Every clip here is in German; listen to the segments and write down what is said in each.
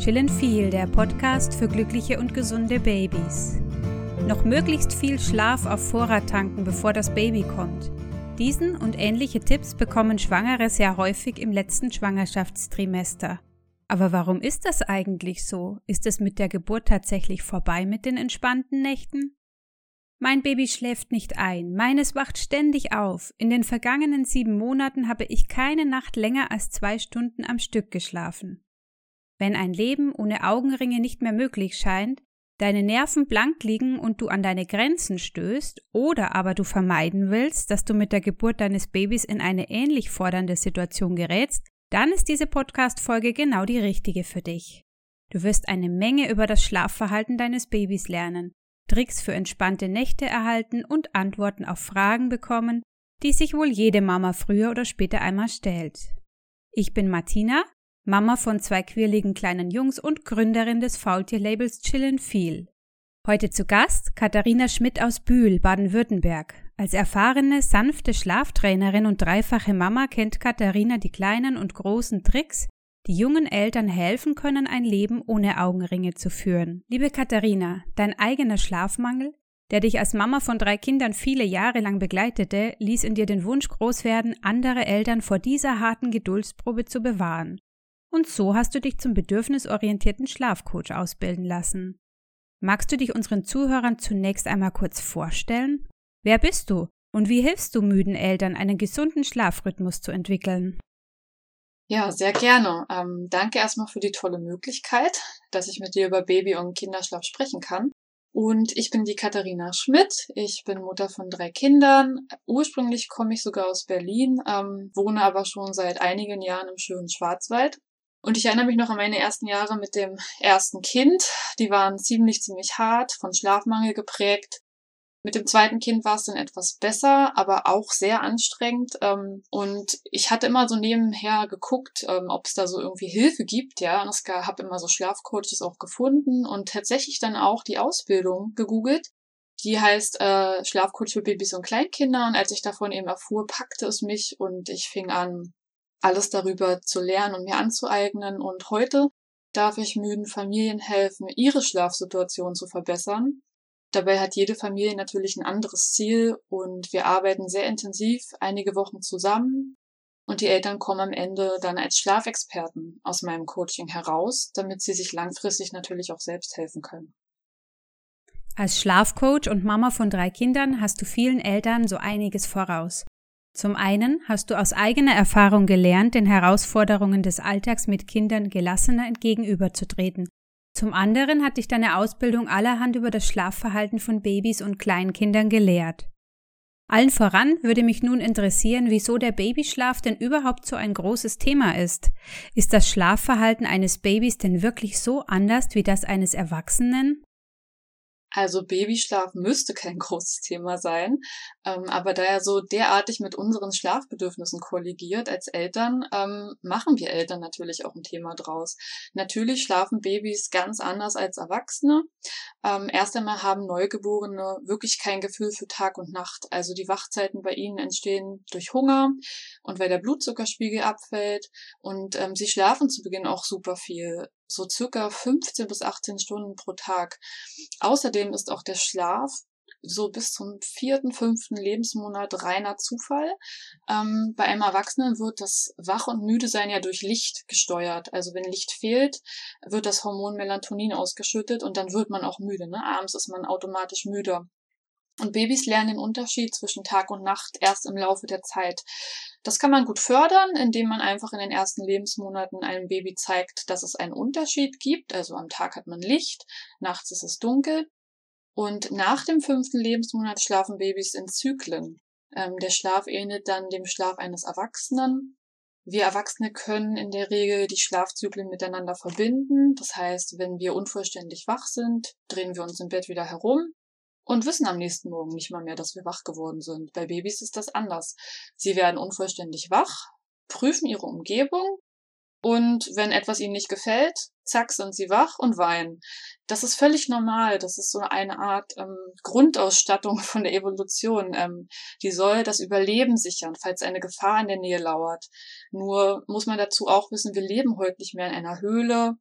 Chill and Feel, der Podcast für glückliche und gesunde Babys. Noch möglichst viel Schlaf auf Vorrat tanken, bevor das Baby kommt. Diesen und ähnliche Tipps bekommen Schwangere sehr häufig im letzten Schwangerschaftstrimester. Aber warum ist das eigentlich so? Ist es mit der Geburt tatsächlich vorbei mit den entspannten Nächten? Mein Baby schläft nicht ein, meines wacht ständig auf. In den vergangenen sieben Monaten habe ich keine Nacht länger als zwei Stunden am Stück geschlafen. Wenn ein Leben ohne Augenringe nicht mehr möglich scheint, deine Nerven blank liegen und du an deine Grenzen stößt, oder aber du vermeiden willst, dass du mit der Geburt deines Babys in eine ähnlich fordernde Situation gerätst, dann ist diese Podcast-Folge genau die richtige für dich. Du wirst eine Menge über das Schlafverhalten deines Babys lernen, Tricks für entspannte Nächte erhalten und Antworten auf Fragen bekommen, die sich wohl jede Mama früher oder später einmal stellt. Ich bin Martina, Mama von zwei quirligen kleinen Jungs und Gründerin des Faultierlabels Chillin' Feel. Heute zu Gast Katharina Schmidt aus Bühl, Baden-Württemberg. Als erfahrene, sanfte Schlaftrainerin und dreifache Mama kennt Katharina die kleinen und großen Tricks, die jungen Eltern helfen können, ein Leben ohne Augenringe zu führen. Liebe Katharina, dein eigener Schlafmangel, der dich als Mama von drei Kindern viele Jahre lang begleitete, ließ in dir den Wunsch groß werden, andere Eltern vor dieser harten Geduldsprobe zu bewahren. Und so hast du dich zum bedürfnisorientierten Schlafcoach ausbilden lassen. Magst du dich unseren Zuhörern zunächst einmal kurz vorstellen? Wer bist du und wie hilfst du müden Eltern, einen gesunden Schlafrhythmus zu entwickeln? Ja, sehr gerne. Ähm, danke erstmal für die tolle Möglichkeit, dass ich mit dir über Baby- und Kinderschlaf sprechen kann. Und ich bin die Katharina Schmidt. Ich bin Mutter von drei Kindern. Ursprünglich komme ich sogar aus Berlin, ähm, wohne aber schon seit einigen Jahren im schönen Schwarzwald und ich erinnere mich noch an meine ersten Jahre mit dem ersten Kind. Die waren ziemlich, ziemlich hart, von Schlafmangel geprägt. Mit dem zweiten Kind war es dann etwas besser, aber auch sehr anstrengend. Ähm, und ich hatte immer so nebenher geguckt, ähm, ob es da so irgendwie Hilfe gibt, ja. Und es habe immer so Schlafcoaches auch gefunden und tatsächlich dann auch die Ausbildung gegoogelt. Die heißt äh, Schlafcoach für Babys und Kleinkinder. Und als ich davon eben erfuhr, packte es mich und ich fing an, alles darüber zu lernen und mir anzueignen. Und heute darf ich müden Familien helfen, ihre Schlafsituation zu verbessern. Dabei hat jede Familie natürlich ein anderes Ziel und wir arbeiten sehr intensiv einige Wochen zusammen und die Eltern kommen am Ende dann als Schlafexperten aus meinem Coaching heraus, damit sie sich langfristig natürlich auch selbst helfen können. Als Schlafcoach und Mama von drei Kindern hast du vielen Eltern so einiges voraus. Zum einen hast du aus eigener Erfahrung gelernt, den Herausforderungen des Alltags mit Kindern gelassener entgegenüberzutreten. Zum anderen hat dich deine Ausbildung allerhand über das Schlafverhalten von Babys und Kleinkindern gelehrt. Allen voran würde mich nun interessieren, wieso der Babyschlaf denn überhaupt so ein großes Thema ist. Ist das Schlafverhalten eines Babys denn wirklich so anders wie das eines Erwachsenen? Also Babyschlaf müsste kein großes Thema sein, ähm, aber da er so derartig mit unseren Schlafbedürfnissen kolligiert als Eltern, ähm, machen wir Eltern natürlich auch ein Thema draus. Natürlich schlafen Babys ganz anders als Erwachsene. Ähm, erst einmal haben Neugeborene wirklich kein Gefühl für Tag und Nacht. Also die Wachzeiten bei ihnen entstehen durch Hunger und weil der Blutzuckerspiegel abfällt und ähm, sie schlafen zu Beginn auch super viel so circa 15 bis 18 Stunden pro Tag. Außerdem ist auch der Schlaf so bis zum vierten, fünften Lebensmonat reiner Zufall. Ähm, bei einem Erwachsenen wird das Wach- und Müde-Sein ja durch Licht gesteuert. Also wenn Licht fehlt, wird das Hormon Melatonin ausgeschüttet und dann wird man auch müde. Ne? Abends ist man automatisch müder. Und Babys lernen den Unterschied zwischen Tag und Nacht erst im Laufe der Zeit. Das kann man gut fördern, indem man einfach in den ersten Lebensmonaten einem Baby zeigt, dass es einen Unterschied gibt. Also am Tag hat man Licht, nachts ist es dunkel. Und nach dem fünften Lebensmonat schlafen Babys in Zyklen. Ähm, der Schlaf ähnelt dann dem Schlaf eines Erwachsenen. Wir Erwachsene können in der Regel die Schlafzyklen miteinander verbinden. Das heißt, wenn wir unvollständig wach sind, drehen wir uns im Bett wieder herum und wissen am nächsten Morgen nicht mal mehr, dass wir wach geworden sind. Bei Babys ist das anders. Sie werden unvollständig wach, prüfen ihre Umgebung und wenn etwas ihnen nicht gefällt, zack, sind sie wach und weinen. Das ist völlig normal. Das ist so eine Art ähm, Grundausstattung von der Evolution. Ähm, die soll das Überleben sichern, falls eine Gefahr in der Nähe lauert. Nur muss man dazu auch wissen, wir leben heute nicht mehr in einer Höhle,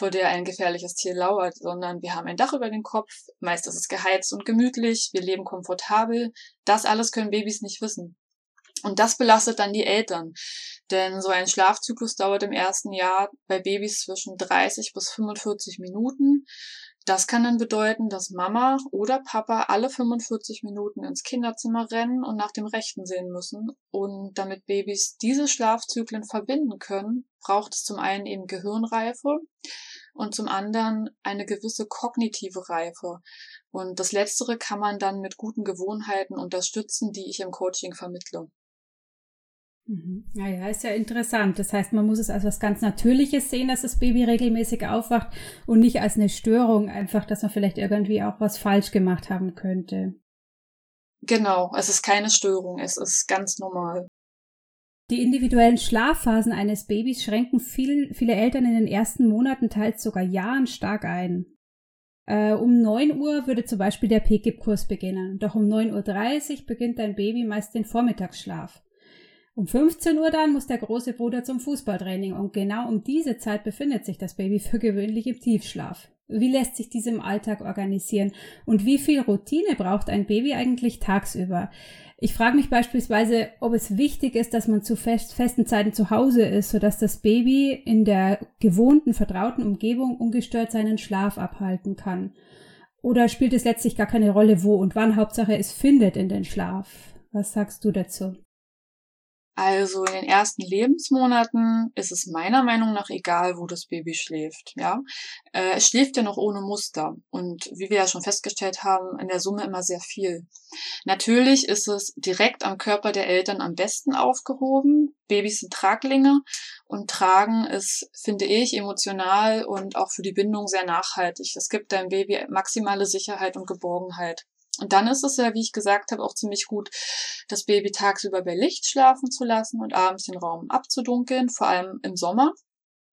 vor der ein gefährliches Tier lauert, sondern wir haben ein Dach über den Kopf, meist ist es geheizt und gemütlich, wir leben komfortabel. Das alles können Babys nicht wissen. Und das belastet dann die Eltern. Denn so ein Schlafzyklus dauert im ersten Jahr bei Babys zwischen 30 bis 45 Minuten. Das kann dann bedeuten, dass Mama oder Papa alle 45 Minuten ins Kinderzimmer rennen und nach dem Rechten sehen müssen. Und damit Babys diese Schlafzyklen verbinden können, braucht es zum einen eben Gehirnreife und zum anderen eine gewisse kognitive Reife. Und das Letztere kann man dann mit guten Gewohnheiten unterstützen, die ich im Coaching vermittle. Mhm. Ja, ja, ist ja interessant. Das heißt, man muss es als was ganz Natürliches sehen, dass das Baby regelmäßig aufwacht und nicht als eine Störung, einfach, dass man vielleicht irgendwie auch was falsch gemacht haben könnte. Genau, es ist keine Störung, es ist ganz normal. Die individuellen Schlafphasen eines Babys schränken viel, viele Eltern in den ersten Monaten, teils sogar Jahren stark ein. Äh, um 9 Uhr würde zum Beispiel der PGIP-Kurs beginnen, doch um 9.30 Uhr beginnt dein Baby meist den Vormittagsschlaf. Um 15 Uhr dann muss der große Bruder zum Fußballtraining und genau um diese Zeit befindet sich das Baby für gewöhnlich im Tiefschlaf. Wie lässt sich diesem Alltag organisieren und wie viel Routine braucht ein Baby eigentlich tagsüber? Ich frage mich beispielsweise, ob es wichtig ist, dass man zu fest, festen Zeiten zu Hause ist, sodass das Baby in der gewohnten, vertrauten Umgebung ungestört seinen Schlaf abhalten kann. Oder spielt es letztlich gar keine Rolle, wo und wann? Hauptsache, es findet in den Schlaf. Was sagst du dazu? Also in den ersten Lebensmonaten ist es meiner Meinung nach egal, wo das Baby schläft. Ja, äh, es schläft ja noch ohne Muster und wie wir ja schon festgestellt haben, in der Summe immer sehr viel. Natürlich ist es direkt am Körper der Eltern am besten aufgehoben. Babys sind Traglinge und Tragen ist, finde ich, emotional und auch für die Bindung sehr nachhaltig. Es gibt deinem Baby maximale Sicherheit und Geborgenheit. Und dann ist es ja, wie ich gesagt habe, auch ziemlich gut, das Baby tagsüber bei Licht schlafen zu lassen und abends den Raum abzudunkeln, vor allem im Sommer.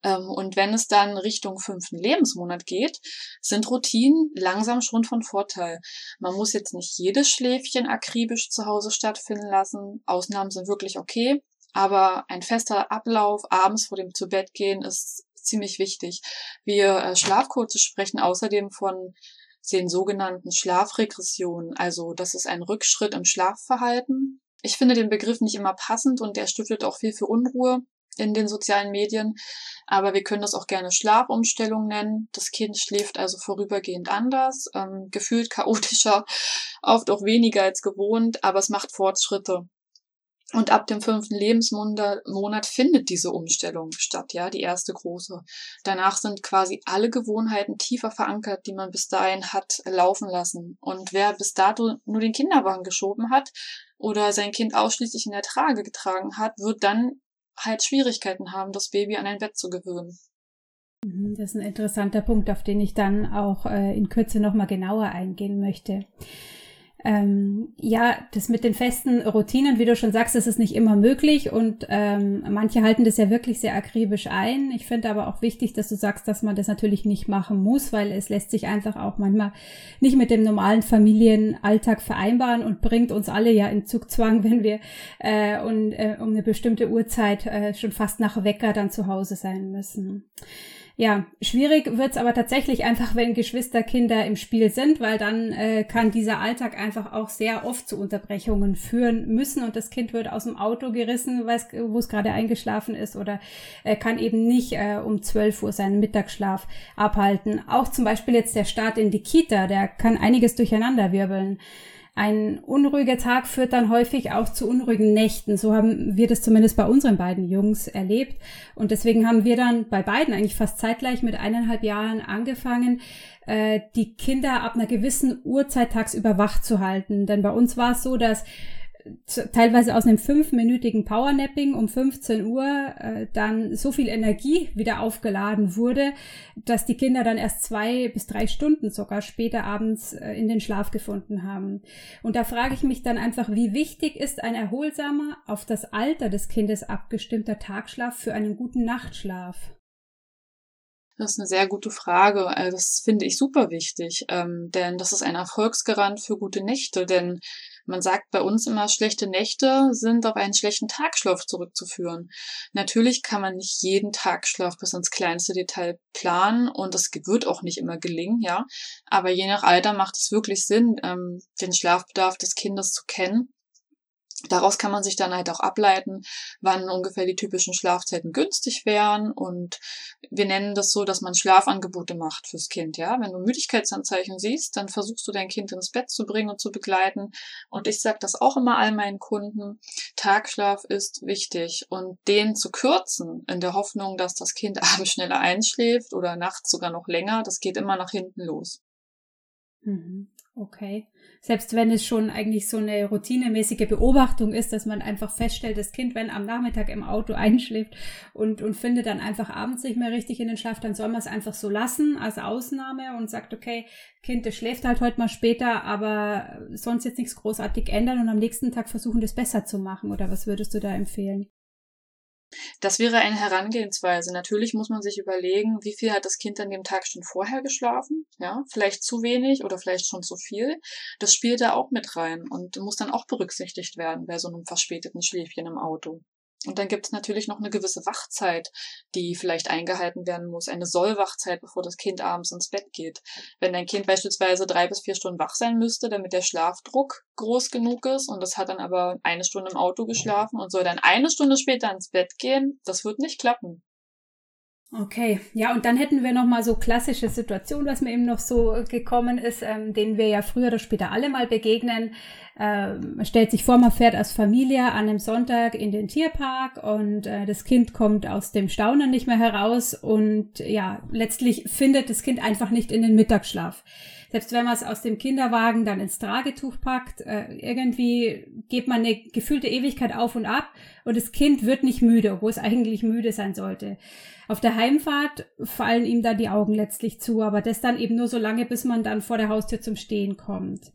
Ähm, und wenn es dann Richtung fünften Lebensmonat geht, sind Routinen langsam schon von Vorteil. Man muss jetzt nicht jedes Schläfchen akribisch zu Hause stattfinden lassen. Ausnahmen sind wirklich okay. Aber ein fester Ablauf abends vor dem Zubettgehen ist ziemlich wichtig. Wir äh, Schlafcoaches sprechen außerdem von den sogenannten Schlafregressionen. Also das ist ein Rückschritt im Schlafverhalten. Ich finde den Begriff nicht immer passend und der stiftet auch viel für Unruhe in den sozialen Medien. Aber wir können das auch gerne Schlafumstellung nennen. Das Kind schläft also vorübergehend anders, ähm, gefühlt chaotischer, oft auch weniger als gewohnt, aber es macht Fortschritte. Und ab dem fünften Lebensmonat findet diese Umstellung statt, ja, die erste große. Danach sind quasi alle Gewohnheiten tiefer verankert, die man bis dahin hat laufen lassen. Und wer bis dato nur den Kinderwagen geschoben hat oder sein Kind ausschließlich in der Trage getragen hat, wird dann halt Schwierigkeiten haben, das Baby an ein Bett zu gewöhnen. Mhm, das ist ein interessanter Punkt, auf den ich dann auch äh, in Kürze nochmal genauer eingehen möchte. Ähm, ja, das mit den festen Routinen, wie du schon sagst, das ist nicht immer möglich und ähm, manche halten das ja wirklich sehr akribisch ein. Ich finde aber auch wichtig, dass du sagst, dass man das natürlich nicht machen muss, weil es lässt sich einfach auch manchmal nicht mit dem normalen Familienalltag vereinbaren und bringt uns alle ja in Zugzwang, wenn wir äh, und, äh, um eine bestimmte Uhrzeit äh, schon fast nach Wecker dann zu Hause sein müssen. Ja, schwierig wird's aber tatsächlich einfach, wenn Geschwisterkinder im Spiel sind, weil dann äh, kann dieser Alltag einfach auch sehr oft zu Unterbrechungen führen müssen und das Kind wird aus dem Auto gerissen, wo es gerade eingeschlafen ist oder äh, kann eben nicht äh, um 12 Uhr seinen Mittagsschlaf abhalten. Auch zum Beispiel jetzt der Start in die Kita, der kann einiges durcheinander wirbeln. Ein unruhiger Tag führt dann häufig auch zu unruhigen Nächten. So haben wir das zumindest bei unseren beiden Jungs erlebt. Und deswegen haben wir dann bei beiden eigentlich fast zeitgleich mit eineinhalb Jahren angefangen, äh, die Kinder ab einer gewissen Uhrzeit tagsüber wach zu halten. Denn bei uns war es so, dass teilweise aus einem fünfminütigen Powernapping um 15 Uhr äh, dann so viel Energie wieder aufgeladen wurde, dass die Kinder dann erst zwei bis drei Stunden sogar später abends äh, in den Schlaf gefunden haben. Und da frage ich mich dann einfach, wie wichtig ist ein erholsamer, auf das Alter des Kindes abgestimmter Tagschlaf für einen guten Nachtschlaf? Das ist eine sehr gute Frage. Also das finde ich super wichtig, ähm, denn das ist ein Erfolgsgarant für gute Nächte. Denn Man sagt bei uns immer, schlechte Nächte sind auf einen schlechten Tagschlaf zurückzuführen. Natürlich kann man nicht jeden Tagschlaf bis ins kleinste Detail planen und das wird auch nicht immer gelingen, ja. Aber je nach Alter macht es wirklich Sinn, ähm, den Schlafbedarf des Kindes zu kennen Daraus kann man sich dann halt auch ableiten, wann ungefähr die typischen Schlafzeiten günstig wären. Und wir nennen das so, dass man Schlafangebote macht fürs Kind. Ja, wenn du Müdigkeitsanzeichen siehst, dann versuchst du dein Kind ins Bett zu bringen und zu begleiten. Und ich sage das auch immer all meinen Kunden. Tagschlaf ist wichtig und den zu kürzen in der Hoffnung, dass das Kind abends schneller einschläft oder nachts sogar noch länger, das geht immer nach hinten los. Mhm. Okay. Selbst wenn es schon eigentlich so eine routinemäßige Beobachtung ist, dass man einfach feststellt, das Kind, wenn am Nachmittag im Auto einschläft und, und findet dann einfach abends nicht mehr richtig in den Schlaf, dann soll man es einfach so lassen als Ausnahme und sagt, okay, Kind, das schläft halt heute mal später, aber sonst jetzt nichts großartig ändern und am nächsten Tag versuchen, das besser zu machen. Oder was würdest du da empfehlen? Das wäre eine Herangehensweise. Natürlich muss man sich überlegen, wie viel hat das Kind an dem Tag schon vorher geschlafen? Ja, vielleicht zu wenig oder vielleicht schon zu viel. Das spielt da auch mit rein und muss dann auch berücksichtigt werden bei so einem verspäteten Schläfchen im Auto. Und dann gibt es natürlich noch eine gewisse Wachzeit, die vielleicht eingehalten werden muss. Eine Sollwachzeit, bevor das Kind abends ins Bett geht. Wenn dein Kind beispielsweise drei bis vier Stunden wach sein müsste, damit der Schlafdruck groß genug ist und das hat dann aber eine Stunde im Auto geschlafen und soll dann eine Stunde später ins Bett gehen, das wird nicht klappen. Okay, ja, und dann hätten wir noch mal so klassische Situationen, was mir eben noch so gekommen ist, ähm, denen wir ja früher oder später alle mal begegnen. Ähm, stellt sich vor, man fährt als Familie an einem Sonntag in den Tierpark und äh, das Kind kommt aus dem Staunen nicht mehr heraus und ja, letztlich findet das Kind einfach nicht in den Mittagsschlaf. Selbst wenn man es aus dem Kinderwagen dann ins Tragetuch packt, äh, irgendwie geht man eine gefühlte Ewigkeit auf und ab und das Kind wird nicht müde, obwohl es eigentlich müde sein sollte. Auf der Heimfahrt fallen ihm dann die Augen letztlich zu, aber das dann eben nur so lange, bis man dann vor der Haustür zum Stehen kommt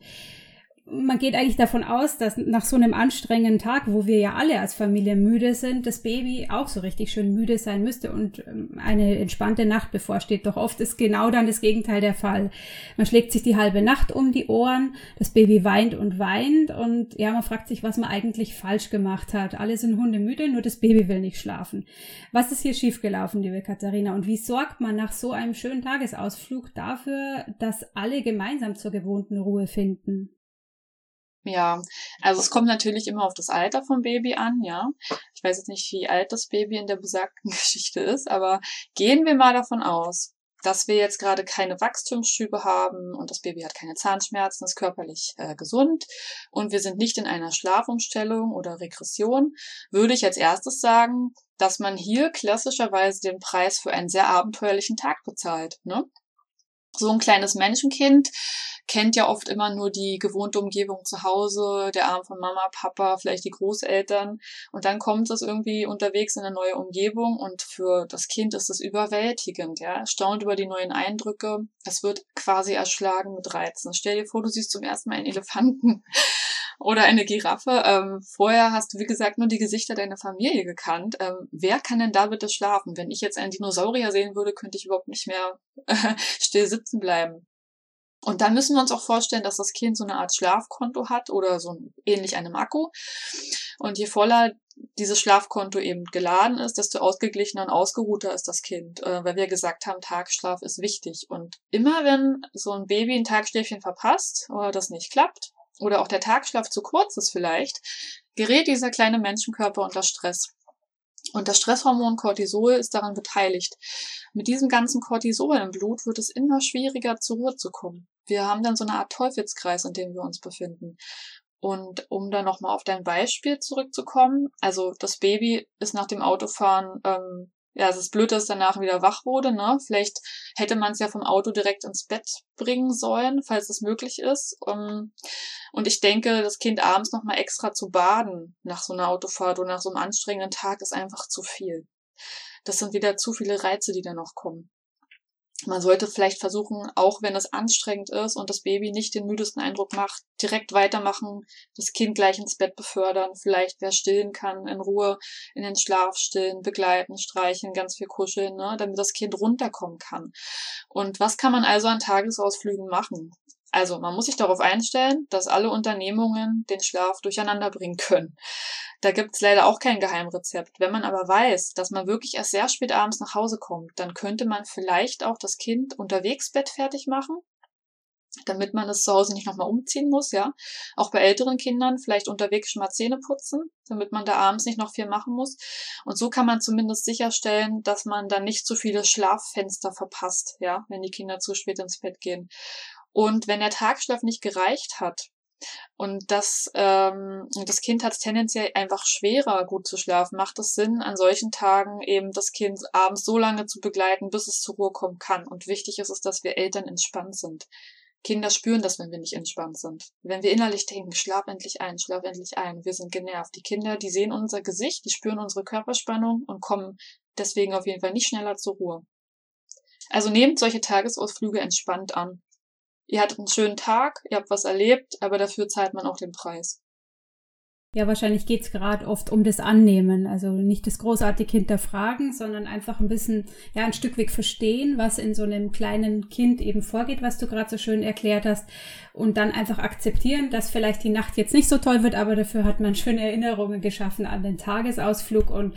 man geht eigentlich davon aus, dass nach so einem anstrengenden Tag, wo wir ja alle als Familie müde sind, das Baby auch so richtig schön müde sein müsste und ähm, eine entspannte Nacht bevorsteht. Doch oft ist genau dann das Gegenteil der Fall. Man schlägt sich die halbe Nacht um die Ohren, das Baby weint und weint und ja, man fragt sich, was man eigentlich falsch gemacht hat. Alle sind hundemüde, nur das Baby will nicht schlafen. Was ist hier schiefgelaufen, liebe Katharina? Und wie sorgt man nach so einem schönen Tagesausflug dafür, dass alle gemeinsam zur gewohnten Ruhe finden? Ja, also es kommt natürlich immer auf das Alter vom Baby an, ja. Ich weiß jetzt nicht, wie alt das Baby in der besagten Geschichte ist, aber gehen wir mal davon aus, dass wir jetzt gerade keine Wachstumsschübe haben und das Baby hat keine Zahnschmerzen, ist körperlich äh, gesund und wir sind nicht in einer Schlafumstellung oder Regression, würde ich als erstes sagen, dass man hier klassischerweise den Preis für einen sehr abenteuerlichen Tag bezahlt. Ne? So ein kleines Menschenkind kennt ja oft immer nur die gewohnte Umgebung zu Hause, der Arm von Mama, Papa, vielleicht die Großeltern. Und dann kommt es irgendwie unterwegs in eine neue Umgebung und für das Kind ist es überwältigend, ja. Erstaunt über die neuen Eindrücke. Es wird quasi erschlagen mit Reizen. Stell dir vor, du siehst zum ersten Mal einen Elefanten oder eine Giraffe. Ähm, vorher hast du, wie gesagt, nur die Gesichter deiner Familie gekannt. Ähm, wer kann denn da bitte schlafen? Wenn ich jetzt einen Dinosaurier sehen würde, könnte ich überhaupt nicht mehr äh, still sitzen bleiben. Und dann müssen wir uns auch vorstellen, dass das Kind so eine Art Schlafkonto hat oder so ähnlich einem Akku. Und je voller dieses Schlafkonto eben geladen ist, desto ausgeglichener und ausgeruhter ist das Kind, äh, weil wir gesagt haben, Tagschlaf ist wichtig. Und immer wenn so ein Baby ein Tagschläfchen verpasst oder das nicht klappt oder auch der Tagschlaf zu kurz ist vielleicht, gerät dieser kleine Menschenkörper unter Stress. Und das Stresshormon Cortisol ist daran beteiligt. Mit diesem ganzen Cortisol im Blut wird es immer schwieriger, zur Ruhe zu kommen. Wir haben dann so eine Art Teufelskreis, in dem wir uns befinden. Und um dann nochmal auf dein Beispiel zurückzukommen, also das Baby ist nach dem Autofahren, ähm, ja, es ist blöd, dass danach wieder wach wurde, ne? Vielleicht hätte man es ja vom Auto direkt ins Bett bringen sollen, falls es möglich ist. Ähm, und ich denke, das Kind abends nochmal extra zu baden nach so einer Autofahrt oder nach so einem anstrengenden Tag ist einfach zu viel. Das sind wieder zu viele Reize, die da noch kommen man sollte vielleicht versuchen, auch wenn es anstrengend ist und das Baby nicht den müdesten Eindruck macht, direkt weitermachen, das Kind gleich ins Bett befördern, vielleicht wer stillen kann, in Ruhe in den Schlaf stillen, begleiten, streichen, ganz viel kuscheln, ne, damit das Kind runterkommen kann. Und was kann man also an Tagesausflügen machen? Also man muss sich darauf einstellen, dass alle Unternehmungen den Schlaf durcheinander bringen können. Da gibt's leider auch kein Geheimrezept. Wenn man aber weiß, dass man wirklich erst sehr spät abends nach Hause kommt, dann könnte man vielleicht auch das Kind unterwegs Bett fertig machen damit man es zu Hause nicht nochmal umziehen muss, ja. Auch bei älteren Kindern vielleicht unterwegs schon mal Zähne putzen, damit man da abends nicht noch viel machen muss. Und so kann man zumindest sicherstellen, dass man dann nicht zu viele Schlaffenster verpasst, ja, wenn die Kinder zu spät ins Bett gehen. Und wenn der Tagschlaf nicht gereicht hat, und das, ähm, das Kind hat es tendenziell einfach schwerer, gut zu schlafen. Macht es Sinn, an solchen Tagen eben das Kind abends so lange zu begleiten, bis es zur Ruhe kommen kann. Und wichtig ist es, dass wir Eltern entspannt sind. Kinder spüren das, wenn wir nicht entspannt sind. Wenn wir innerlich denken, schlaf endlich ein, schlaf endlich ein, wir sind genervt. Die Kinder, die sehen unser Gesicht, die spüren unsere Körperspannung und kommen deswegen auf jeden Fall nicht schneller zur Ruhe. Also nehmt solche Tagesausflüge entspannt an. Ihr hattet einen schönen Tag, ihr habt was erlebt, aber dafür zahlt man auch den Preis. Ja, wahrscheinlich geht's gerade oft um das Annehmen. Also nicht das großartige hinterfragen, sondern einfach ein bisschen, ja, ein Stück weg verstehen, was in so einem kleinen Kind eben vorgeht, was du gerade so schön erklärt hast. Und dann einfach akzeptieren, dass vielleicht die Nacht jetzt nicht so toll wird, aber dafür hat man schöne Erinnerungen geschaffen an den Tagesausflug. Und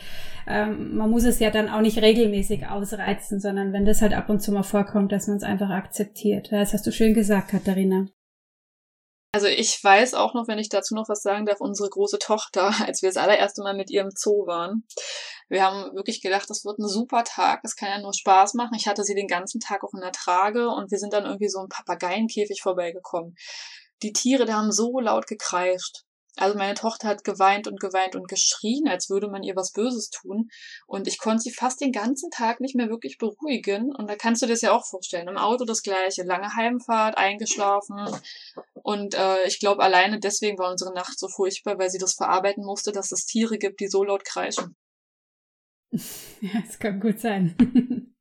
ähm, man muss es ja dann auch nicht regelmäßig ausreizen, sondern wenn das halt ab und zu mal vorkommt, dass man es einfach akzeptiert. Das hast du schön gesagt, Katharina. Also ich weiß auch noch, wenn ich dazu noch was sagen darf, unsere große Tochter, als wir das allererste Mal mit ihr im Zoo waren. Wir haben wirklich gedacht, das wird ein super Tag, es kann ja nur Spaß machen. Ich hatte sie den ganzen Tag auch in der Trage und wir sind dann irgendwie so im Papageienkäfig vorbeigekommen. Die Tiere, die haben so laut gekreischt. Also meine Tochter hat geweint und geweint und geschrien, als würde man ihr was Böses tun. Und ich konnte sie fast den ganzen Tag nicht mehr wirklich beruhigen. Und da kannst du dir das ja auch vorstellen. Im Auto das gleiche. Lange Heimfahrt, eingeschlafen. Und äh, ich glaube, alleine deswegen war unsere Nacht so furchtbar, weil sie das verarbeiten musste, dass es Tiere gibt, die so laut kreischen. Ja, es kann gut sein.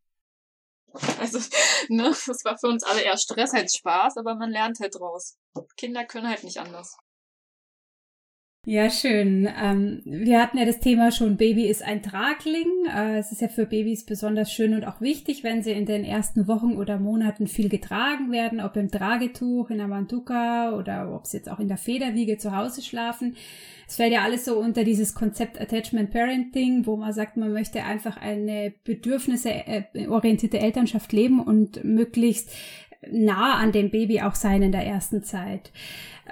Also, ne, das war für uns alle eher Stress als Spaß, aber man lernt halt draus. Kinder können halt nicht anders. Ja, schön. Ähm, wir hatten ja das Thema schon, Baby ist ein Tragling. Äh, es ist ja für Babys besonders schön und auch wichtig, wenn sie in den ersten Wochen oder Monaten viel getragen werden, ob im Tragetuch, in der Mantuka oder ob sie jetzt auch in der Federwiege zu Hause schlafen. Es fällt ja alles so unter dieses Konzept Attachment Parenting, wo man sagt, man möchte einfach eine bedürfnisorientierte Elternschaft leben und möglichst nah an dem Baby auch sein in der ersten Zeit.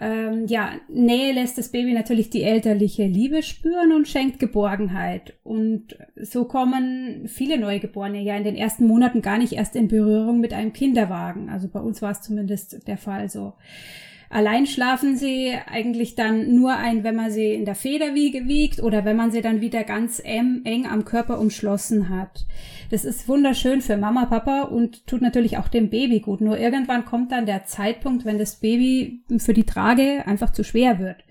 Ähm, ja, Nähe lässt das Baby natürlich die elterliche Liebe spüren und schenkt Geborgenheit. Und so kommen viele Neugeborene ja in den ersten Monaten gar nicht erst in Berührung mit einem Kinderwagen. Also bei uns war es zumindest der Fall so. Allein schlafen sie eigentlich dann nur ein, wenn man sie in der Federwiege wiegt oder wenn man sie dann wieder ganz eng, am Körper umschlossen hat. Das ist wunderschön für Mama, Papa und tut natürlich auch dem Baby gut. Nur irgendwann kommt dann der Zeitpunkt, wenn das Baby für die Trage einfach zu schwer wird.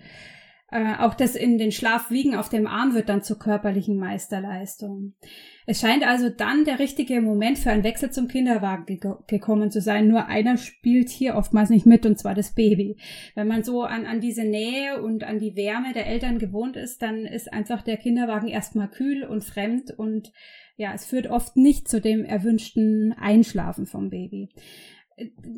Äh, auch das in den Schlaf wiegen auf dem Arm wird dann zur körperlichen Meisterleistung. Es scheint also dann der richtige Moment für einen Wechsel zum Kinderwagen ge gekommen zu sein. Nur einer spielt hier oftmals nicht mit, und zwar das Baby. Wenn man so an, an diese Nähe und an die Wärme der Eltern gewohnt ist, dann ist einfach der Kinderwagen erstmal kühl und fremd und ja, es führt oft nicht zu dem erwünschten Einschlafen vom Baby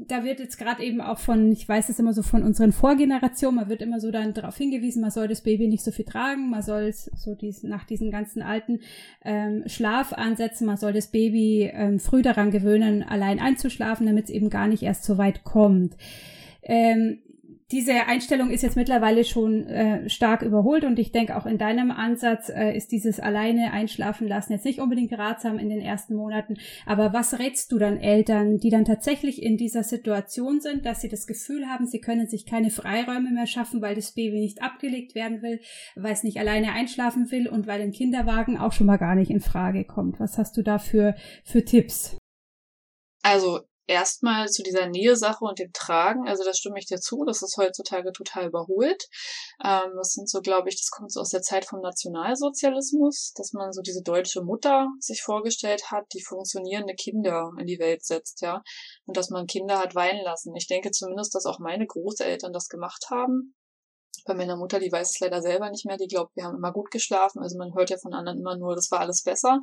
da wird jetzt gerade eben auch von, ich weiß es immer so von unseren Vorgenerationen, man wird immer so dann darauf hingewiesen, man soll das Baby nicht so viel tragen, man soll es so dies, nach diesen ganzen alten ähm, Schlafansätzen, man soll das Baby ähm, früh daran gewöhnen, allein einzuschlafen, damit es eben gar nicht erst so weit kommt. Ähm, diese Einstellung ist jetzt mittlerweile schon äh, stark überholt und ich denke auch in deinem Ansatz äh, ist dieses alleine einschlafen lassen jetzt nicht unbedingt ratsam in den ersten Monaten. Aber was rätst du dann Eltern, die dann tatsächlich in dieser Situation sind, dass sie das Gefühl haben, sie können sich keine Freiräume mehr schaffen, weil das Baby nicht abgelegt werden will, weil es nicht alleine einschlafen will und weil ein Kinderwagen auch schon mal gar nicht in Frage kommt. Was hast du da für, für Tipps? Also erstmal zu dieser Nähe-Sache und dem Tragen, also da stimme ich dir zu, das ist heutzutage total überholt. Ähm, das sind so, glaube ich, das kommt so aus der Zeit vom Nationalsozialismus, dass man so diese deutsche Mutter sich vorgestellt hat, die funktionierende Kinder in die Welt setzt, ja. Und dass man Kinder hat weinen lassen. Ich denke zumindest, dass auch meine Großeltern das gemacht haben. Bei meiner Mutter, die weiß es leider selber nicht mehr, die glaubt, wir haben immer gut geschlafen. Also man hört ja von anderen immer nur, das war alles besser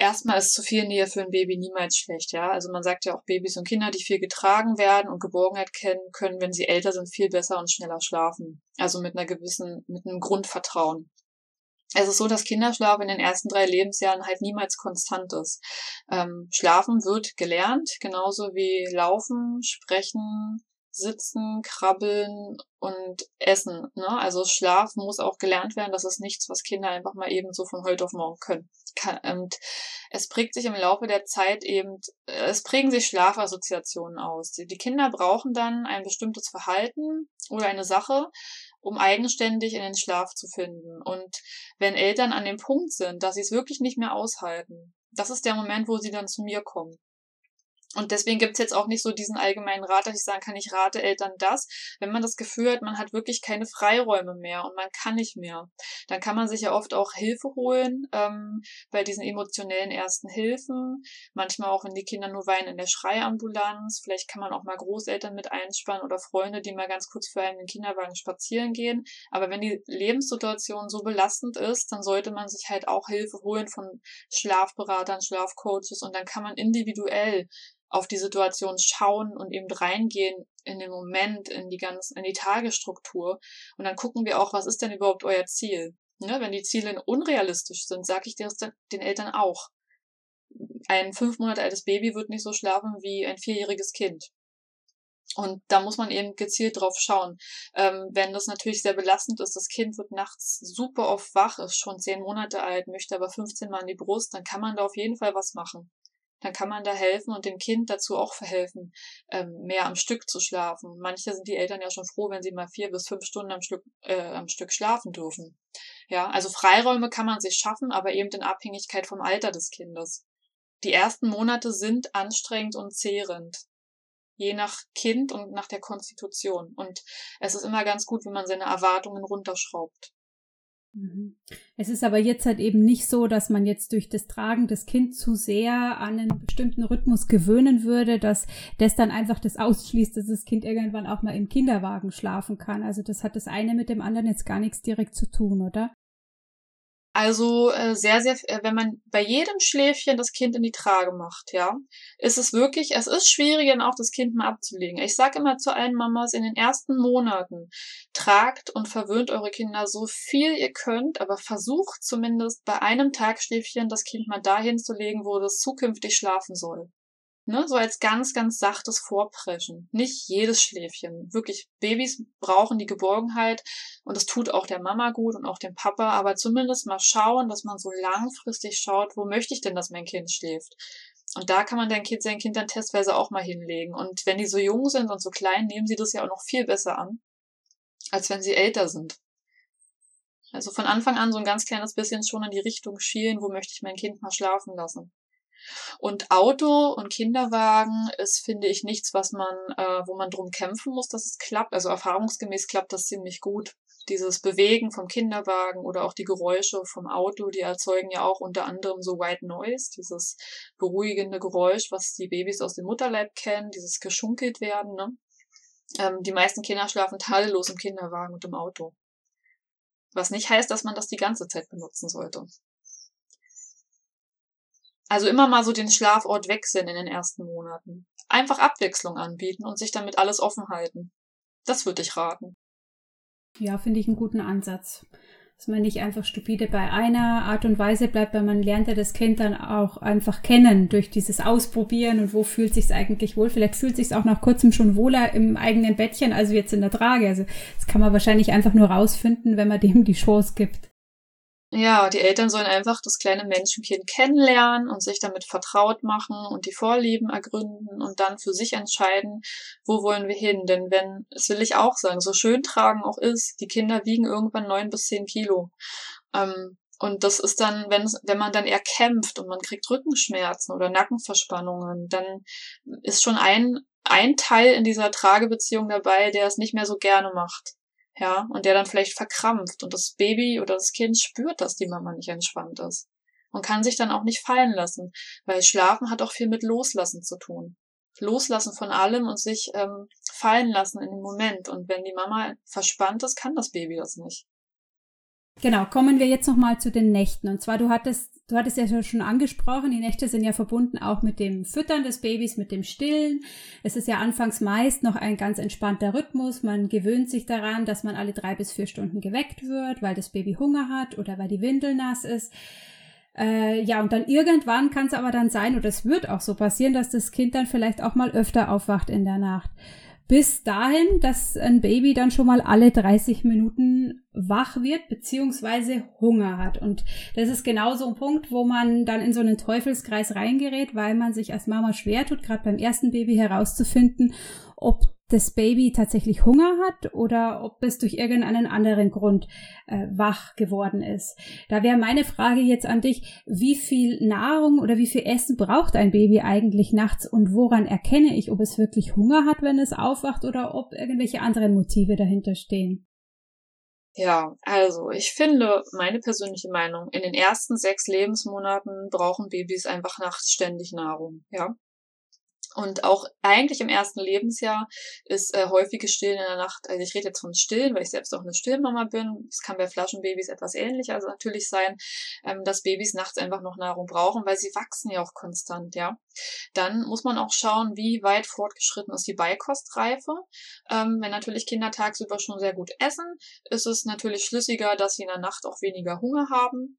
Erstmal ist zu viel Nähe für ein Baby niemals schlecht, ja. Also man sagt ja auch Babys und Kinder, die viel getragen werden und Geborgenheit kennen, können, wenn sie älter sind, viel besser und schneller schlafen. Also mit einer gewissen, mit einem Grundvertrauen. Es ist so, dass Kinderschlaf in den ersten drei Lebensjahren halt niemals konstant ist. Ähm, Schlafen wird gelernt, genauso wie Laufen, Sprechen, Sitzen, Krabbeln und Essen. Ne? Also Schlaf muss auch gelernt werden. Das ist nichts, was Kinder einfach mal eben so von heute auf morgen können. Und es prägt sich im Laufe der Zeit eben, es prägen sich Schlafassoziationen aus. Die Kinder brauchen dann ein bestimmtes Verhalten oder eine Sache, um eigenständig in den Schlaf zu finden. Und wenn Eltern an dem Punkt sind, dass sie es wirklich nicht mehr aushalten, das ist der Moment, wo sie dann zu mir kommen. Und deswegen gibt's jetzt auch nicht so diesen allgemeinen Rat, dass ich sagen kann, ich rate Eltern das. Wenn man das Gefühl hat, man hat wirklich keine Freiräume mehr und man kann nicht mehr, dann kann man sich ja oft auch Hilfe holen ähm, bei diesen emotionellen ersten Hilfen. Manchmal auch, wenn die Kinder nur weinen in der Schreiambulanz. Vielleicht kann man auch mal Großeltern mit einspannen oder Freunde, die mal ganz kurz für einen in den Kinderwagen spazieren gehen. Aber wenn die Lebenssituation so belastend ist, dann sollte man sich halt auch Hilfe holen von Schlafberatern, Schlafcoaches und dann kann man individuell auf die Situation schauen und eben reingehen in den Moment, in die ganz, in die Tagesstruktur. Und dann gucken wir auch, was ist denn überhaupt euer Ziel? Ne, wenn die Ziele unrealistisch sind, sage ich das den Eltern auch. Ein fünf Monate altes Baby wird nicht so schlafen wie ein vierjähriges Kind. Und da muss man eben gezielt drauf schauen. Ähm, wenn das natürlich sehr belastend ist, das Kind wird nachts super oft wach, ist schon zehn Monate alt, möchte aber 15 Mal an die Brust, dann kann man da auf jeden Fall was machen dann kann man da helfen und dem Kind dazu auch verhelfen, ähm, mehr am Stück zu schlafen. Manche sind die Eltern ja schon froh, wenn sie mal vier bis fünf Stunden am Stück, äh, am Stück schlafen dürfen. Ja, also Freiräume kann man sich schaffen, aber eben in Abhängigkeit vom Alter des Kindes. Die ersten Monate sind anstrengend und zehrend. Je nach Kind und nach der Konstitution. Und es ist immer ganz gut, wenn man seine Erwartungen runterschraubt. Mhm. Es ist aber jetzt halt eben nicht so, dass man jetzt durch das Tragen das Kind zu sehr an einen bestimmten Rhythmus gewöhnen würde, dass das dann einfach das ausschließt, dass das Kind irgendwann auch mal im Kinderwagen schlafen kann. Also das hat das eine mit dem anderen jetzt gar nichts direkt zu tun, oder? Also äh, sehr, sehr, äh, wenn man bei jedem Schläfchen das Kind in die Trage macht, ja, ist es wirklich, es ist schwierig, dann auch das Kind mal abzulegen. Ich sage immer zu allen Mamas, in den ersten Monaten tragt und verwöhnt eure Kinder so viel ihr könnt, aber versucht zumindest bei einem Tagschläfchen das Kind mal dahin zu legen, wo es zukünftig schlafen soll. Ne, so als ganz, ganz sachtes Vorpreschen. Nicht jedes Schläfchen. Wirklich, Babys brauchen die Geborgenheit und das tut auch der Mama gut und auch dem Papa, aber zumindest mal schauen, dass man so langfristig schaut, wo möchte ich denn, dass mein Kind schläft. Und da kann man dein Kind, sein Kind dann testweise auch mal hinlegen. Und wenn die so jung sind und so klein, nehmen sie das ja auch noch viel besser an, als wenn sie älter sind. Also von Anfang an so ein ganz kleines bisschen schon in die Richtung schielen, wo möchte ich mein Kind mal schlafen lassen. Und Auto und Kinderwagen ist, finde ich, nichts, was man, äh, wo man drum kämpfen muss, dass es klappt. Also erfahrungsgemäß klappt das ziemlich gut. Dieses Bewegen vom Kinderwagen oder auch die Geräusche vom Auto, die erzeugen ja auch unter anderem so White Noise, dieses beruhigende Geräusch, was die Babys aus dem Mutterleib kennen, dieses geschunkelt werden. Ne? Ähm, die meisten Kinder schlafen tadellos im Kinderwagen und im Auto. Was nicht heißt, dass man das die ganze Zeit benutzen sollte. Also immer mal so den Schlafort wechseln in den ersten Monaten. Einfach Abwechslung anbieten und sich damit alles offen halten. Das würde ich raten. Ja, finde ich einen guten Ansatz. Dass man nicht einfach stupide bei einer Art und Weise bleibt, weil man lernt ja das Kind dann auch einfach kennen durch dieses Ausprobieren und wo fühlt sich's eigentlich wohl. Vielleicht fühlt sich's auch nach kurzem schon wohler im eigenen Bettchen, als jetzt in der Trage. Also das kann man wahrscheinlich einfach nur rausfinden, wenn man dem die Chance gibt. Ja, die Eltern sollen einfach das kleine Menschenkind kennenlernen und sich damit vertraut machen und die Vorlieben ergründen und dann für sich entscheiden, wo wollen wir hin. Denn wenn, das will ich auch sagen, so schön tragen auch ist, die Kinder wiegen irgendwann neun bis zehn Kilo. Ähm, und das ist dann, wenn, wenn man dann eher kämpft und man kriegt Rückenschmerzen oder Nackenverspannungen, dann ist schon ein, ein Teil in dieser Tragebeziehung dabei, der es nicht mehr so gerne macht ja, und der dann vielleicht verkrampft und das Baby oder das Kind spürt, dass die Mama nicht entspannt ist und kann sich dann auch nicht fallen lassen, weil Schlafen hat auch viel mit Loslassen zu tun. Loslassen von allem und sich ähm, fallen lassen in dem Moment. Und wenn die Mama verspannt ist, kann das Baby das nicht. Genau, kommen wir jetzt nochmal zu den Nächten. Und zwar, du hattest, du hattest ja schon angesprochen, die Nächte sind ja verbunden auch mit dem Füttern des Babys, mit dem Stillen. Es ist ja anfangs meist noch ein ganz entspannter Rhythmus. Man gewöhnt sich daran, dass man alle drei bis vier Stunden geweckt wird, weil das Baby Hunger hat oder weil die Windel nass ist. Äh, ja, und dann irgendwann kann es aber dann sein, oder es wird auch so passieren, dass das Kind dann vielleicht auch mal öfter aufwacht in der Nacht bis dahin, dass ein Baby dann schon mal alle 30 Minuten wach wird, beziehungsweise Hunger hat. Und das ist genau so ein Punkt, wo man dann in so einen Teufelskreis reingerät, weil man sich als Mama schwer tut, gerade beim ersten Baby herauszufinden, ob das Baby tatsächlich Hunger hat oder ob es durch irgendeinen anderen Grund äh, wach geworden ist. Da wäre meine Frage jetzt an dich, wie viel Nahrung oder wie viel Essen braucht ein Baby eigentlich nachts und woran erkenne ich, ob es wirklich Hunger hat, wenn es aufwacht oder ob irgendwelche anderen Motive dahinter stehen? Ja, also ich finde, meine persönliche Meinung, in den ersten sechs Lebensmonaten brauchen Babys einfach nachts ständig Nahrung, ja. Und auch eigentlich im ersten Lebensjahr ist äh, häufiges Stillen in der Nacht, also ich rede jetzt von Stillen, weil ich selbst auch eine Stillmama bin. Es kann bei Flaschenbabys etwas ähnlich also natürlich sein, ähm, dass Babys nachts einfach noch Nahrung brauchen, weil sie wachsen ja auch konstant, ja. Dann muss man auch schauen, wie weit fortgeschritten ist die Beikostreife. Ähm, wenn natürlich Kinder tagsüber schon sehr gut essen, ist es natürlich schlüssiger, dass sie in der Nacht auch weniger Hunger haben.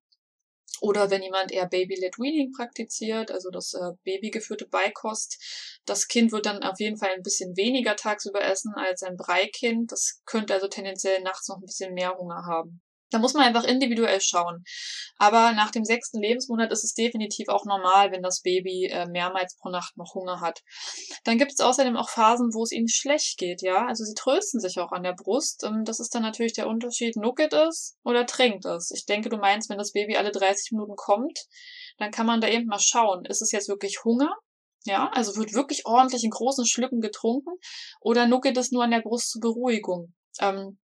Oder wenn jemand eher Baby-led Weaning praktiziert, also das äh, babygeführte Beikost, das Kind wird dann auf jeden Fall ein bisschen weniger tagsüber essen als ein Breikind. Das könnte also tendenziell nachts noch ein bisschen mehr Hunger haben. Da muss man einfach individuell schauen. Aber nach dem sechsten Lebensmonat ist es definitiv auch normal, wenn das Baby äh, mehrmals pro Nacht noch Hunger hat. Dann gibt es außerdem auch Phasen, wo es ihnen schlecht geht, ja. Also sie trösten sich auch an der Brust. Ähm, das ist dann natürlich der Unterschied, nuckelt es oder trinkt es. Ich denke, du meinst, wenn das Baby alle 30 Minuten kommt, dann kann man da eben mal schauen, ist es jetzt wirklich Hunger? Ja, also wird wirklich ordentlich in großen Schlücken getrunken oder nuckelt es nur an der Brust zur Beruhigung? Ähm,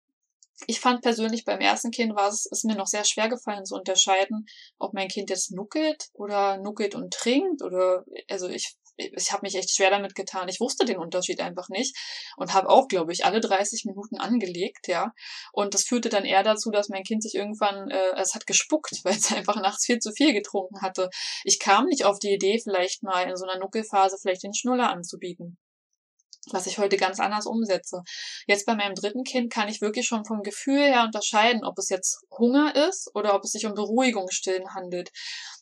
ich fand persönlich beim ersten Kind war es ist mir noch sehr schwer gefallen zu unterscheiden, ob mein Kind jetzt nuckelt oder nuckelt und trinkt oder also ich ich habe mich echt schwer damit getan. Ich wusste den Unterschied einfach nicht und habe auch, glaube ich, alle 30 Minuten angelegt, ja. Und das führte dann eher dazu, dass mein Kind sich irgendwann, äh, es hat gespuckt, weil es einfach nachts viel zu viel getrunken hatte. Ich kam nicht auf die Idee, vielleicht mal in so einer Nuckelphase vielleicht den Schnuller anzubieten was ich heute ganz anders umsetze. Jetzt bei meinem dritten Kind kann ich wirklich schon vom Gefühl her unterscheiden, ob es jetzt Hunger ist oder ob es sich um Beruhigungsstillen handelt.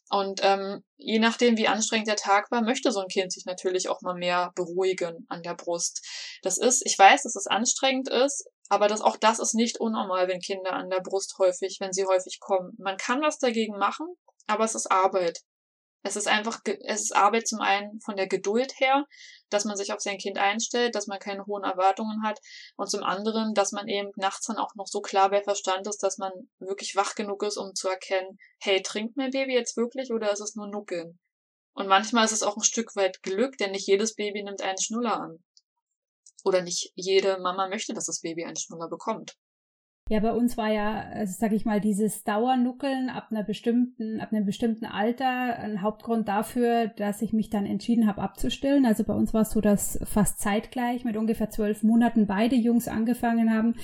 Und ähm, je nachdem, wie anstrengend der Tag war, möchte so ein Kind sich natürlich auch mal mehr beruhigen an der Brust. Das ist, ich weiß, dass es anstrengend ist, aber das, auch das ist nicht unnormal, wenn Kinder an der Brust häufig, wenn sie häufig kommen. Man kann was dagegen machen, aber es ist Arbeit. Es ist einfach, es ist Arbeit zum einen von der Geduld her, dass man sich auf sein Kind einstellt, dass man keine hohen Erwartungen hat und zum anderen, dass man eben nachts dann auch noch so klar bei Verstand ist, dass man wirklich wach genug ist, um zu erkennen, hey, trinkt mein Baby jetzt wirklich oder ist es nur Nuckeln? Und manchmal ist es auch ein Stück weit Glück, denn nicht jedes Baby nimmt einen Schnuller an. Oder nicht jede Mama möchte, dass das Baby einen Schnuller bekommt. Ja, bei uns war ja, also sag ich mal, dieses Dauernuckeln ab einer bestimmten, ab einem bestimmten Alter ein Hauptgrund dafür, dass ich mich dann entschieden habe abzustillen. Also bei uns war es so, dass fast zeitgleich mit ungefähr zwölf Monaten beide Jungs angefangen haben,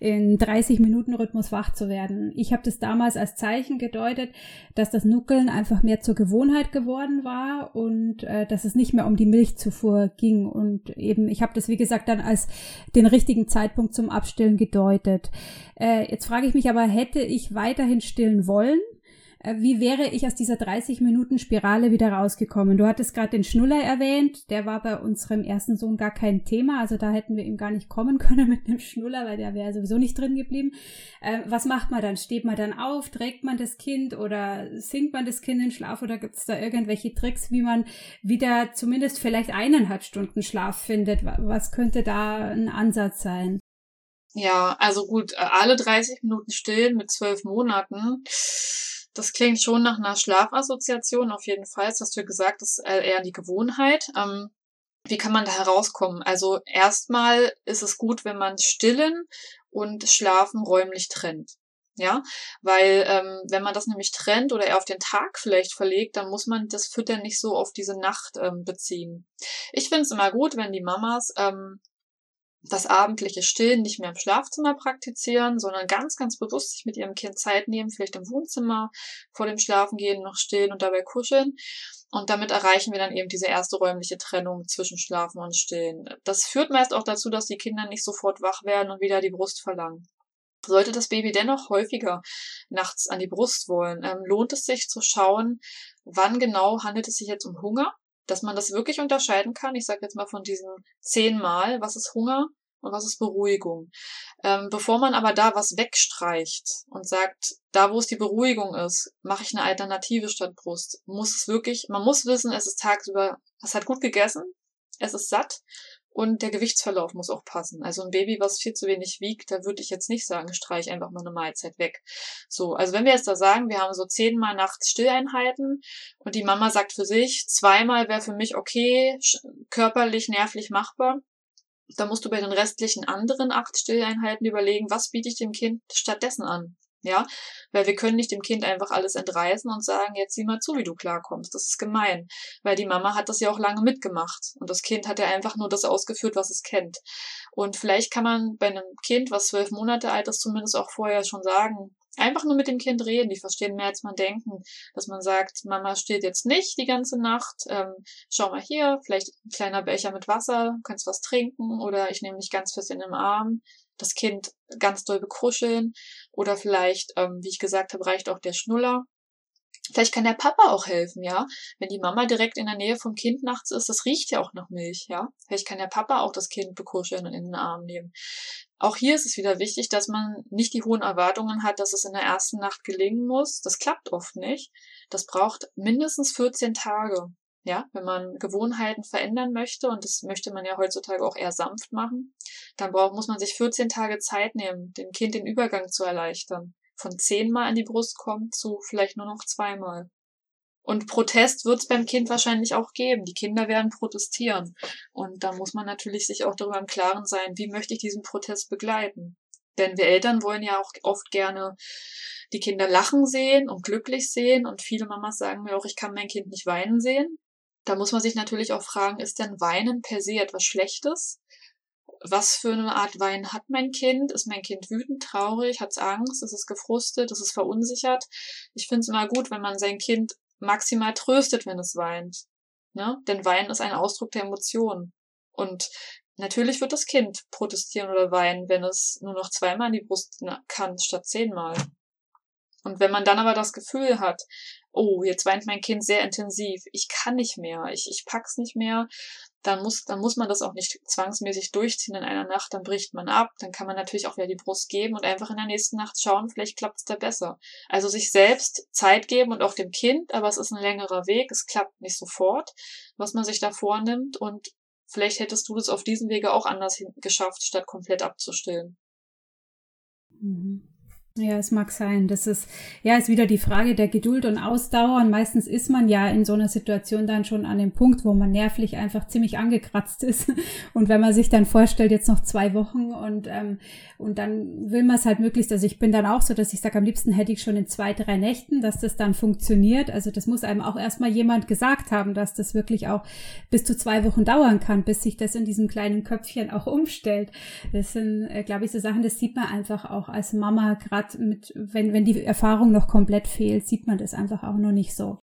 in 30 Minuten Rhythmus wach zu werden. Ich habe das damals als Zeichen gedeutet, dass das Nuckeln einfach mehr zur Gewohnheit geworden war und äh, dass es nicht mehr um die Milchzufuhr ging. Und eben, ich habe das, wie gesagt, dann als den richtigen Zeitpunkt zum Abstillen gedeutet. Äh, jetzt frage ich mich aber, hätte ich weiterhin stillen wollen? Äh, wie wäre ich aus dieser 30 Minuten Spirale wieder rausgekommen? Du hattest gerade den Schnuller erwähnt, der war bei unserem ersten Sohn gar kein Thema, also da hätten wir ihm gar nicht kommen können mit einem Schnuller, weil der wäre sowieso nicht drin geblieben. Äh, was macht man dann? Steht man dann auf, trägt man das Kind oder singt man das Kind in Schlaf oder gibt es da irgendwelche Tricks, wie man wieder zumindest vielleicht eineinhalb Stunden Schlaf findet? Was könnte da ein Ansatz sein? Ja, also gut, äh, alle 30 Minuten stillen mit zwölf Monaten. Das klingt schon nach einer Schlafassoziation auf jeden Fall. Das hast du ja gesagt, das ist eher die Gewohnheit. Ähm, wie kann man da herauskommen? Also erstmal ist es gut, wenn man Stillen und Schlafen räumlich trennt. Ja, weil ähm, wenn man das nämlich trennt oder eher auf den Tag vielleicht verlegt, dann muss man das Füttern nicht so auf diese Nacht ähm, beziehen. Ich finde es immer gut, wenn die Mamas ähm, das abendliche Stillen nicht mehr im Schlafzimmer praktizieren, sondern ganz, ganz bewusst sich mit ihrem Kind Zeit nehmen, vielleicht im Wohnzimmer vor dem Schlafengehen noch stillen und dabei kuscheln. Und damit erreichen wir dann eben diese erste räumliche Trennung zwischen Schlafen und Stillen. Das führt meist auch dazu, dass die Kinder nicht sofort wach werden und wieder die Brust verlangen. Sollte das Baby dennoch häufiger nachts an die Brust wollen, ähm, lohnt es sich zu schauen, wann genau handelt es sich jetzt um Hunger dass man das wirklich unterscheiden kann. Ich sage jetzt mal von diesen zehnmal, was ist Hunger und was ist Beruhigung. Ähm, bevor man aber da was wegstreicht und sagt, da wo es die Beruhigung ist, mache ich eine Alternative statt Brust, muss es wirklich, man muss wissen, es ist tagsüber, es hat gut gegessen, es ist satt und der Gewichtsverlauf muss auch passen. Also ein Baby, was viel zu wenig wiegt, da würde ich jetzt nicht sagen, streich einfach mal eine Mahlzeit weg. So, also wenn wir jetzt da sagen, wir haben so zehnmal nachts Stilleinheiten und die Mama sagt für sich, zweimal wäre für mich okay, körperlich, nervlich machbar, dann musst du bei den restlichen anderen acht Stilleinheiten überlegen, was biete ich dem Kind stattdessen an. Ja, weil wir können nicht dem Kind einfach alles entreißen und sagen, jetzt sieh mal zu, wie du klarkommst. Das ist gemein. Weil die Mama hat das ja auch lange mitgemacht. Und das Kind hat ja einfach nur das ausgeführt, was es kennt. Und vielleicht kann man bei einem Kind, was zwölf Monate alt ist, zumindest auch vorher schon sagen, einfach nur mit dem Kind reden. Die verstehen mehr, als man denken. Dass man sagt, Mama steht jetzt nicht die ganze Nacht. Ähm, schau mal hier, vielleicht ein kleiner Becher mit Wasser, kannst was trinken oder ich nehme dich ganz fest in den Arm das Kind ganz doll bekuscheln oder vielleicht, ähm, wie ich gesagt habe, reicht auch der Schnuller. Vielleicht kann der Papa auch helfen, ja. Wenn die Mama direkt in der Nähe vom Kind nachts ist, das riecht ja auch nach Milch, ja. Vielleicht kann der Papa auch das Kind bekuscheln und in den Arm nehmen. Auch hier ist es wieder wichtig, dass man nicht die hohen Erwartungen hat, dass es in der ersten Nacht gelingen muss. Das klappt oft nicht. Das braucht mindestens 14 Tage. Ja, wenn man Gewohnheiten verändern möchte, und das möchte man ja heutzutage auch eher sanft machen, dann braucht, muss man sich 14 Tage Zeit nehmen, dem Kind den Übergang zu erleichtern. Von zehnmal an die Brust kommt zu vielleicht nur noch zweimal. Und Protest wird es beim Kind wahrscheinlich auch geben. Die Kinder werden protestieren. Und da muss man natürlich sich auch darüber im Klaren sein, wie möchte ich diesen Protest begleiten. Denn wir Eltern wollen ja auch oft gerne die Kinder lachen sehen und glücklich sehen. Und viele Mamas sagen mir auch, ich kann mein Kind nicht weinen sehen. Da muss man sich natürlich auch fragen, ist denn Weinen per se etwas Schlechtes? Was für eine Art Wein hat mein Kind? Ist mein Kind wütend, traurig, hat es Angst, ist es gefrustet, ist es verunsichert? Ich finde es immer gut, wenn man sein Kind maximal tröstet, wenn es weint. Ne? Denn Weinen ist ein Ausdruck der Emotionen. Und natürlich wird das Kind protestieren oder weinen, wenn es nur noch zweimal in die Brust kann statt zehnmal. Und wenn man dann aber das Gefühl hat, oh, jetzt weint mein Kind sehr intensiv, ich kann nicht mehr, ich, ich pack's nicht mehr, dann muss, dann muss man das auch nicht zwangsmäßig durchziehen in einer Nacht, dann bricht man ab, dann kann man natürlich auch wieder die Brust geben und einfach in der nächsten Nacht schauen, vielleicht klappt's da besser. Also sich selbst Zeit geben und auch dem Kind, aber es ist ein längerer Weg, es klappt nicht sofort, was man sich da vornimmt und vielleicht hättest du das auf diesem Wege auch anders geschafft, statt komplett abzustillen. Mhm. Ja, es mag sein. Das ist, ja, ist wieder die Frage der Geduld und Ausdauer. Und meistens ist man ja in so einer Situation dann schon an dem Punkt, wo man nervlich einfach ziemlich angekratzt ist. Und wenn man sich dann vorstellt, jetzt noch zwei Wochen und, ähm, und dann will man es halt möglichst, also ich bin dann auch so, dass ich sage, am liebsten hätte ich schon in zwei, drei Nächten, dass das dann funktioniert. Also das muss einem auch erstmal jemand gesagt haben, dass das wirklich auch bis zu zwei Wochen dauern kann, bis sich das in diesem kleinen Köpfchen auch umstellt. Das sind, äh, glaube ich, so Sachen, das sieht man einfach auch als Mama gerade gerade mit, wenn, wenn die Erfahrung noch komplett fehlt, sieht man das einfach auch noch nicht so.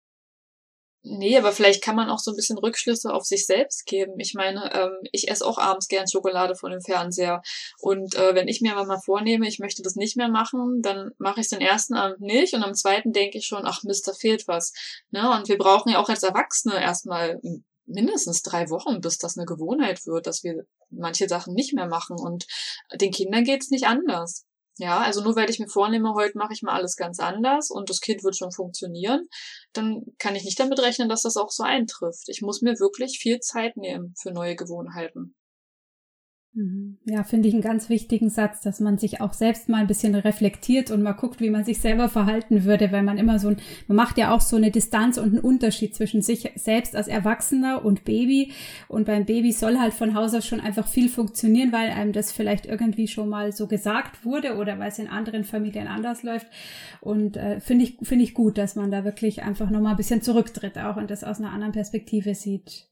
Nee, aber vielleicht kann man auch so ein bisschen Rückschlüsse auf sich selbst geben. Ich meine, ähm, ich esse auch abends gern Schokolade von dem Fernseher. Und äh, wenn ich mir aber mal vornehme, ich möchte das nicht mehr machen, dann mache ich es den ersten Abend nicht und am zweiten denke ich schon, ach Mist, da fehlt was. Ne? Und wir brauchen ja auch als Erwachsene erstmal mindestens drei Wochen, bis das eine Gewohnheit wird, dass wir manche Sachen nicht mehr machen. Und den Kindern geht's nicht anders. Ja, also nur weil ich mir vornehme, heute mache ich mal alles ganz anders und das Kind wird schon funktionieren, dann kann ich nicht damit rechnen, dass das auch so eintrifft. Ich muss mir wirklich viel Zeit nehmen für neue Gewohnheiten. Mhm. Ja, finde ich einen ganz wichtigen Satz, dass man sich auch selbst mal ein bisschen reflektiert und mal guckt, wie man sich selber verhalten würde, weil man immer so ein, man macht ja auch so eine Distanz und einen Unterschied zwischen sich selbst als Erwachsener und Baby. Und beim Baby soll halt von Haus aus schon einfach viel funktionieren, weil einem das vielleicht irgendwie schon mal so gesagt wurde oder weil es in anderen Familien anders läuft. Und äh, finde ich, finde ich gut, dass man da wirklich einfach nochmal ein bisschen zurücktritt auch und das aus einer anderen Perspektive sieht.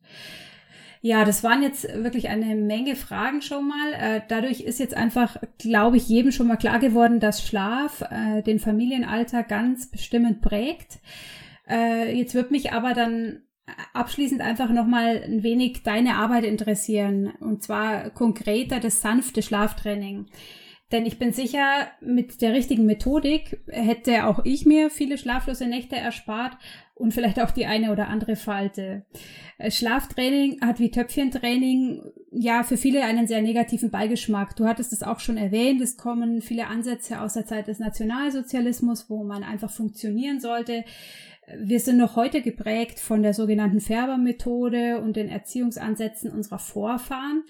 Ja, das waren jetzt wirklich eine Menge Fragen schon mal. Äh, dadurch ist jetzt einfach, glaube ich, jedem schon mal klar geworden, dass Schlaf äh, den Familienalltag ganz bestimmend prägt. Äh, jetzt wird mich aber dann abschließend einfach nochmal ein wenig deine Arbeit interessieren. Und zwar konkreter das sanfte Schlaftraining. Denn ich bin sicher, mit der richtigen Methodik hätte auch ich mir viele schlaflose Nächte erspart und vielleicht auch die eine oder andere Falte. Äh, Schlaftraining hat wie Töpfchentraining ja für viele einen sehr negativen Beigeschmack. Du hattest es auch schon erwähnt, es kommen viele Ansätze aus der Zeit des Nationalsozialismus, wo man einfach funktionieren sollte. Wir sind noch heute geprägt von der sogenannten Färbermethode und den Erziehungsansätzen unserer Vorfahren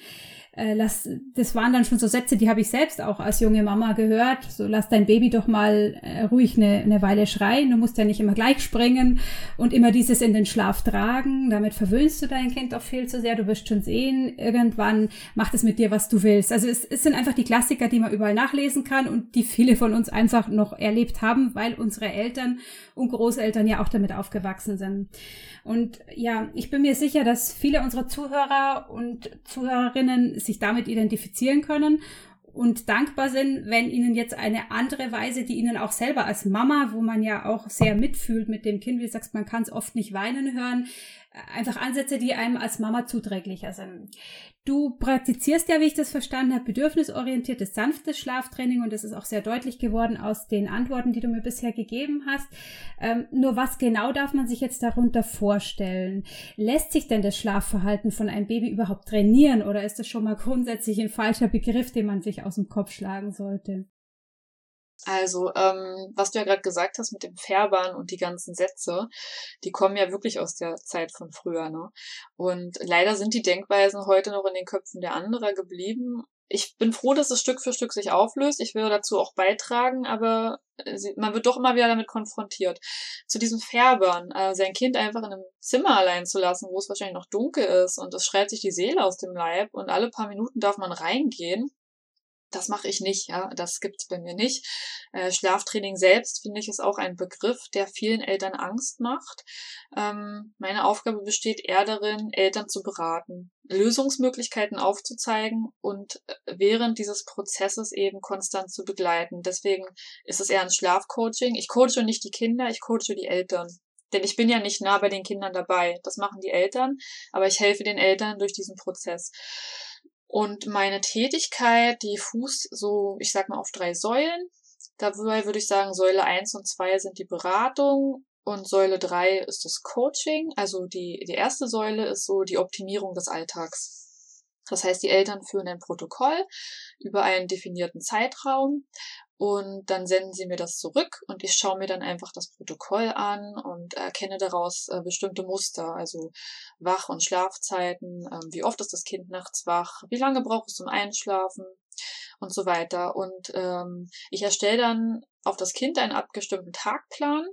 äh, lass, das waren dann schon so Sätze, die habe ich selbst auch als junge Mama gehört. So, lass dein Baby doch mal äh, ruhig eine, eine Weile schreien. Du musst ja nicht immer gleich springen und immer dieses in den Schlaf tragen. Damit verwöhnst du dein Kind auch viel zu sehr. Du wirst schon sehen, irgendwann macht es mit dir, was du willst. Also es, es sind einfach die Klassiker, die man überall nachlesen kann und die viele von uns einfach noch erlebt haben, weil unsere Eltern und Großeltern ja auch damit aufgewachsen sind. Und ja, ich bin mir sicher, dass viele unserer Zuhörer und Zuhörerinnen sich damit identifizieren können und dankbar sind, wenn ihnen jetzt eine andere Weise, die ihnen auch selber als Mama, wo man ja auch sehr mitfühlt mit dem Kind, wie du sagst, man kann es oft nicht weinen hören, einfach Ansätze, die einem als Mama zuträglicher sind. Du praktizierst ja, wie ich das verstanden habe, bedürfnisorientiertes, sanftes Schlaftraining und das ist auch sehr deutlich geworden aus den Antworten, die du mir bisher gegeben hast. Ähm, nur was genau darf man sich jetzt darunter vorstellen? Lässt sich denn das Schlafverhalten von einem Baby überhaupt trainieren oder ist das schon mal grundsätzlich ein falscher Begriff, den man sich aus dem Kopf schlagen sollte? Also, ähm, was du ja gerade gesagt hast mit dem Färbern und die ganzen Sätze, die kommen ja wirklich aus der Zeit von früher, ne? Und leider sind die Denkweisen heute noch in den Köpfen der anderer geblieben. Ich bin froh, dass es Stück für Stück sich auflöst. Ich will dazu auch beitragen, aber man wird doch immer wieder damit konfrontiert. Zu diesem Färbern, äh, sein Kind einfach in einem Zimmer allein zu lassen, wo es wahrscheinlich noch dunkel ist und es schreit sich die Seele aus dem Leib und alle paar Minuten darf man reingehen das mache ich nicht, ja, das gibt's bei mir nicht. Äh, Schlaftraining selbst finde ich ist auch ein Begriff, der vielen Eltern Angst macht. Ähm, meine Aufgabe besteht eher darin, Eltern zu beraten, Lösungsmöglichkeiten aufzuzeigen und äh, während dieses Prozesses eben konstant zu begleiten. Deswegen ist es eher ein Schlafcoaching. Ich coache nicht die Kinder, ich coache die Eltern. Denn ich bin ja nicht nah bei den Kindern dabei. Das machen die Eltern, aber ich helfe den Eltern durch diesen Prozess. Und meine Tätigkeit, die fußt so, ich sag mal, auf drei Säulen. Dabei würde ich sagen, Säule eins und zwei sind die Beratung und Säule drei ist das Coaching. Also die, die erste Säule ist so die Optimierung des Alltags. Das heißt, die Eltern führen ein Protokoll über einen definierten Zeitraum und dann senden sie mir das zurück und ich schaue mir dann einfach das Protokoll an und erkenne daraus äh, bestimmte Muster, also Wach- und Schlafzeiten, äh, wie oft ist das Kind nachts wach, wie lange braucht es zum Einschlafen und so weiter. Und ähm, ich erstelle dann auf das Kind einen abgestimmten Tagplan,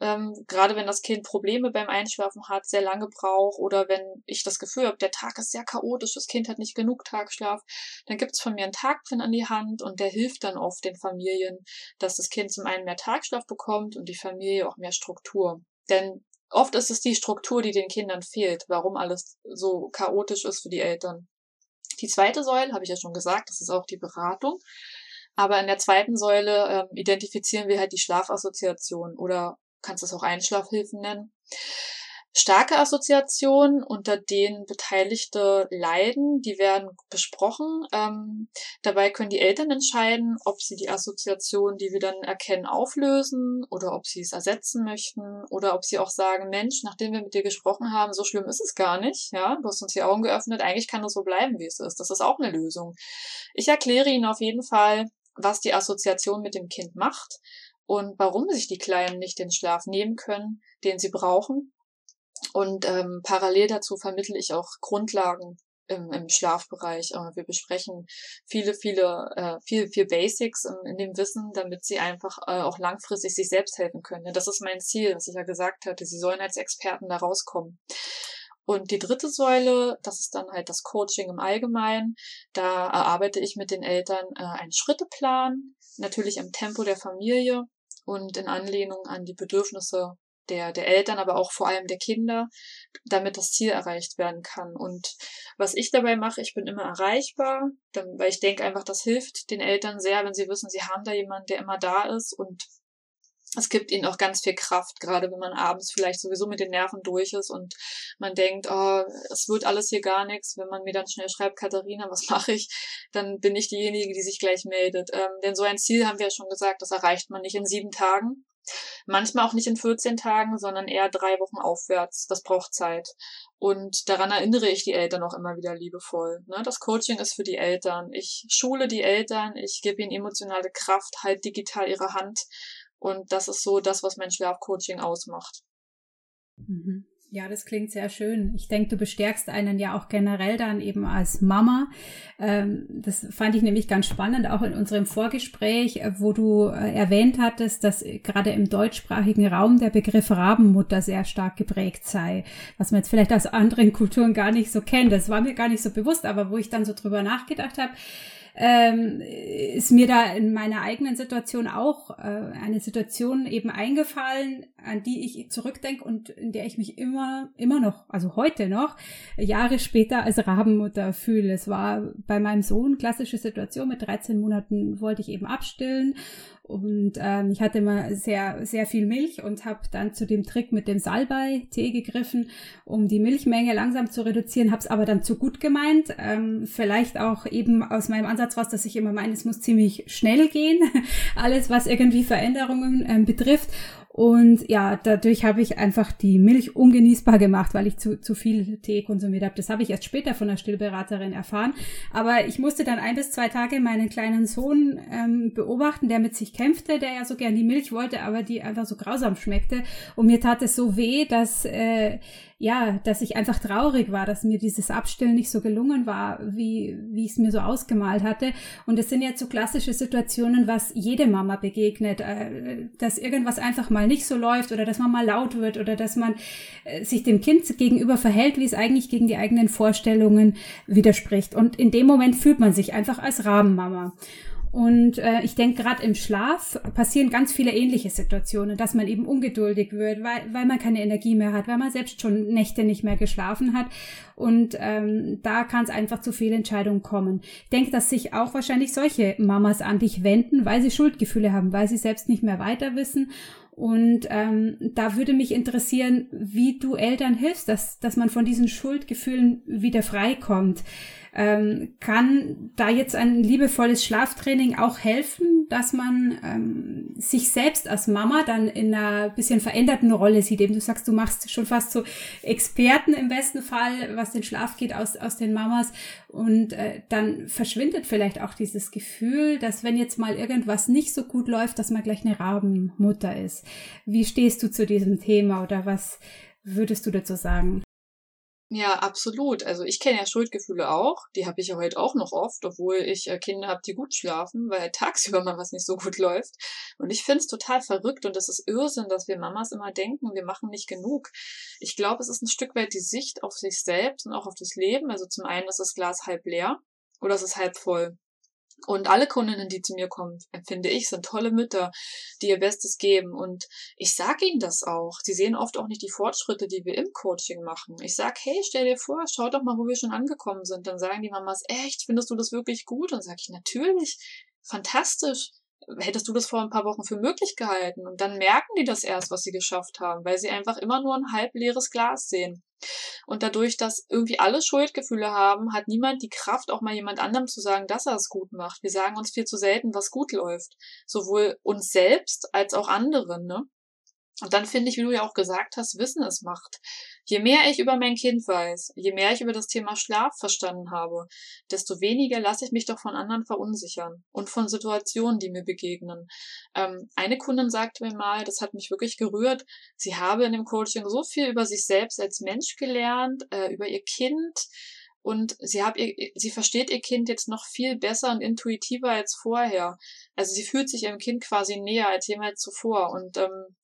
ähm, gerade wenn das Kind Probleme beim Einschlafen hat, sehr lange braucht oder wenn ich das Gefühl habe, der Tag ist sehr chaotisch, das Kind hat nicht genug Tagschlaf, dann gibt es von mir einen Tagplan an die Hand und der hilft dann oft den Familien, dass das Kind zum einen mehr Tagschlaf bekommt und die Familie auch mehr Struktur. Denn oft ist es die Struktur, die den Kindern fehlt, warum alles so chaotisch ist für die Eltern. Die zweite Säule, habe ich ja schon gesagt, das ist auch die Beratung. Aber in der zweiten Säule ähm, identifizieren wir halt die Schlafassoziation oder kannst es auch Einschlafhilfen nennen. Starke Assoziationen, unter denen Beteiligte leiden, die werden besprochen. Ähm, dabei können die Eltern entscheiden, ob sie die Assoziation, die wir dann erkennen, auflösen oder ob sie es ersetzen möchten oder ob sie auch sagen, Mensch, nachdem wir mit dir gesprochen haben, so schlimm ist es gar nicht. Ja, du hast uns die Augen geöffnet. Eigentlich kann das so bleiben, wie es ist. Das ist auch eine Lösung. Ich erkläre Ihnen auf jeden Fall, was die Assoziation mit dem Kind macht und warum sich die Kleinen nicht den Schlaf nehmen können, den sie brauchen. Und ähm, parallel dazu vermittle ich auch Grundlagen im, im Schlafbereich. Äh, wir besprechen viele, viele, äh, viel, viel Basics in, in dem Wissen, damit sie einfach äh, auch langfristig sich selbst helfen können. Das ist mein Ziel, was ich ja gesagt hatte. Sie sollen als Experten da rauskommen. Und die dritte Säule, das ist dann halt das Coaching im Allgemeinen. Da erarbeite ich mit den Eltern äh, einen Schritteplan, natürlich im Tempo der Familie und in Anlehnung an die Bedürfnisse der, der Eltern, aber auch vor allem der Kinder, damit das Ziel erreicht werden kann. Und was ich dabei mache, ich bin immer erreichbar, weil ich denke einfach, das hilft den Eltern sehr, wenn sie wissen, sie haben da jemanden, der immer da ist und es gibt ihnen auch ganz viel Kraft, gerade wenn man abends vielleicht sowieso mit den Nerven durch ist und man denkt, oh, es wird alles hier gar nichts. Wenn man mir dann schnell schreibt, Katharina, was mache ich? Dann bin ich diejenige, die sich gleich meldet. Ähm, denn so ein Ziel haben wir ja schon gesagt, das erreicht man nicht in sieben Tagen. Manchmal auch nicht in 14 Tagen, sondern eher drei Wochen aufwärts. Das braucht Zeit. Und daran erinnere ich die Eltern auch immer wieder liebevoll. Ne? Das Coaching ist für die Eltern. Ich schule die Eltern, ich gebe ihnen emotionale Kraft, halt digital ihre Hand. Und das ist so das, was mein Schlafcoaching ausmacht. Mhm. Ja, das klingt sehr schön. Ich denke, du bestärkst einen ja auch generell dann eben als Mama. Ähm, das fand ich nämlich ganz spannend, auch in unserem Vorgespräch, äh, wo du äh, erwähnt hattest, dass gerade im deutschsprachigen Raum der Begriff Rabenmutter sehr stark geprägt sei, was man jetzt vielleicht aus anderen Kulturen gar nicht so kennt. Das war mir gar nicht so bewusst, aber wo ich dann so drüber nachgedacht habe, ähm, ist mir da in meiner eigenen Situation auch äh, eine Situation eben eingefallen, an die ich zurückdenke und in der ich mich immer, immer noch, also heute noch, Jahre später als Rabenmutter fühle. Es war bei meinem Sohn klassische Situation. Mit 13 Monaten wollte ich eben abstillen und ähm, ich hatte immer sehr, sehr viel Milch und habe dann zu dem Trick mit dem Salbei-Tee gegriffen, um die Milchmenge langsam zu reduzieren, habe es aber dann zu gut gemeint. Ähm, vielleicht auch eben aus meinem Ansatz raus, dass ich immer meine, es muss ziemlich schnell gehen, alles was irgendwie Veränderungen ähm, betrifft. Und ja, dadurch habe ich einfach die Milch ungenießbar gemacht, weil ich zu, zu viel Tee konsumiert habe. Das habe ich erst später von der Stillberaterin erfahren. Aber ich musste dann ein bis zwei Tage meinen kleinen Sohn ähm, beobachten, der mit sich kämpfte, der ja so gern die Milch wollte, aber die einfach so grausam schmeckte. Und mir tat es so weh, dass äh, ja, dass ich einfach traurig war, dass mir dieses Abstillen nicht so gelungen war, wie, wie ich es mir so ausgemalt hatte. Und es sind jetzt so klassische Situationen, was jede Mama begegnet, äh, dass irgendwas einfach mal nicht so läuft oder dass man mal laut wird oder dass man äh, sich dem Kind gegenüber verhält, wie es eigentlich gegen die eigenen Vorstellungen widerspricht. Und in dem Moment fühlt man sich einfach als Rabenmama. Und äh, ich denke, gerade im Schlaf passieren ganz viele ähnliche Situationen, dass man eben ungeduldig wird, weil, weil man keine Energie mehr hat, weil man selbst schon Nächte nicht mehr geschlafen hat. Und ähm, da kann es einfach zu Fehlentscheidungen kommen. Ich denke, dass sich auch wahrscheinlich solche Mamas an dich wenden, weil sie Schuldgefühle haben, weil sie selbst nicht mehr weiter wissen. Und ähm, da würde mich interessieren, wie du Eltern hilfst, dass, dass man von diesen Schuldgefühlen wieder freikommt. Ähm, kann da jetzt ein liebevolles Schlaftraining auch helfen, dass man ähm, sich selbst als Mama dann in einer bisschen veränderten Rolle sieht? Eben du sagst, du machst schon fast so Experten im besten Fall, was den Schlaf geht aus, aus den Mamas. Und äh, dann verschwindet vielleicht auch dieses Gefühl, dass wenn jetzt mal irgendwas nicht so gut läuft, dass man gleich eine Rabenmutter ist. Wie stehst du zu diesem Thema oder was würdest du dazu sagen? Ja, absolut. Also ich kenne ja Schuldgefühle auch. Die habe ich ja heute auch noch oft, obwohl ich äh, Kinder habe, die gut schlafen, weil tagsüber mal was nicht so gut läuft. Und ich finde es total verrückt und es ist Irrsinn, dass wir Mamas immer denken, wir machen nicht genug. Ich glaube, es ist ein Stück weit die Sicht auf sich selbst und auch auf das Leben. Also zum einen ist das Glas halb leer oder es ist halb voll. Und alle Kundinnen, die zu mir kommen, empfinde ich, sind tolle Mütter, die ihr Bestes geben. Und ich sage ihnen das auch. Sie sehen oft auch nicht die Fortschritte, die wir im Coaching machen. Ich sage, hey, stell dir vor, schau doch mal, wo wir schon angekommen sind. Dann sagen die Mamas, echt, findest du das wirklich gut? Und sage ich, natürlich, fantastisch hättest du das vor ein paar Wochen für möglich gehalten? Und dann merken die das erst, was sie geschafft haben, weil sie einfach immer nur ein halb leeres Glas sehen. Und dadurch, dass irgendwie alle Schuldgefühle haben, hat niemand die Kraft, auch mal jemand anderem zu sagen, dass er es gut macht. Wir sagen uns viel zu selten, was gut läuft. Sowohl uns selbst als auch anderen, ne? Und dann finde ich, wie du ja auch gesagt hast, Wissen es macht. Je mehr ich über mein Kind weiß, je mehr ich über das Thema Schlaf verstanden habe, desto weniger lasse ich mich doch von anderen verunsichern und von Situationen, die mir begegnen. Ähm, eine Kundin sagte mir mal, das hat mich wirklich gerührt, sie habe in dem Coaching so viel über sich selbst als Mensch gelernt, äh, über ihr Kind, und sie hat ihr, sie versteht ihr Kind jetzt noch viel besser und intuitiver als vorher. Also sie fühlt sich ihrem Kind quasi näher als jemals zuvor und ähm,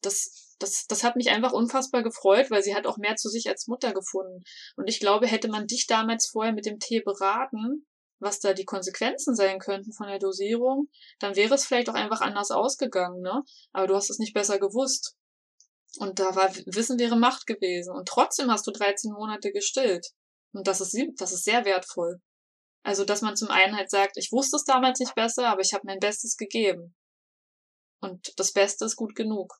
das, das, das hat mich einfach unfassbar gefreut, weil sie hat auch mehr zu sich als Mutter gefunden. Und ich glaube, hätte man dich damals vorher mit dem Tee beraten, was da die Konsequenzen sein könnten von der Dosierung, dann wäre es vielleicht auch einfach anders ausgegangen, ne? Aber du hast es nicht besser gewusst. Und da war Wissen wäre Macht gewesen. Und trotzdem hast du 13 Monate gestillt. Und das ist, das ist sehr wertvoll. Also, dass man zum einen halt sagt, ich wusste es damals nicht besser, aber ich habe mein Bestes gegeben. Und das Beste ist gut genug.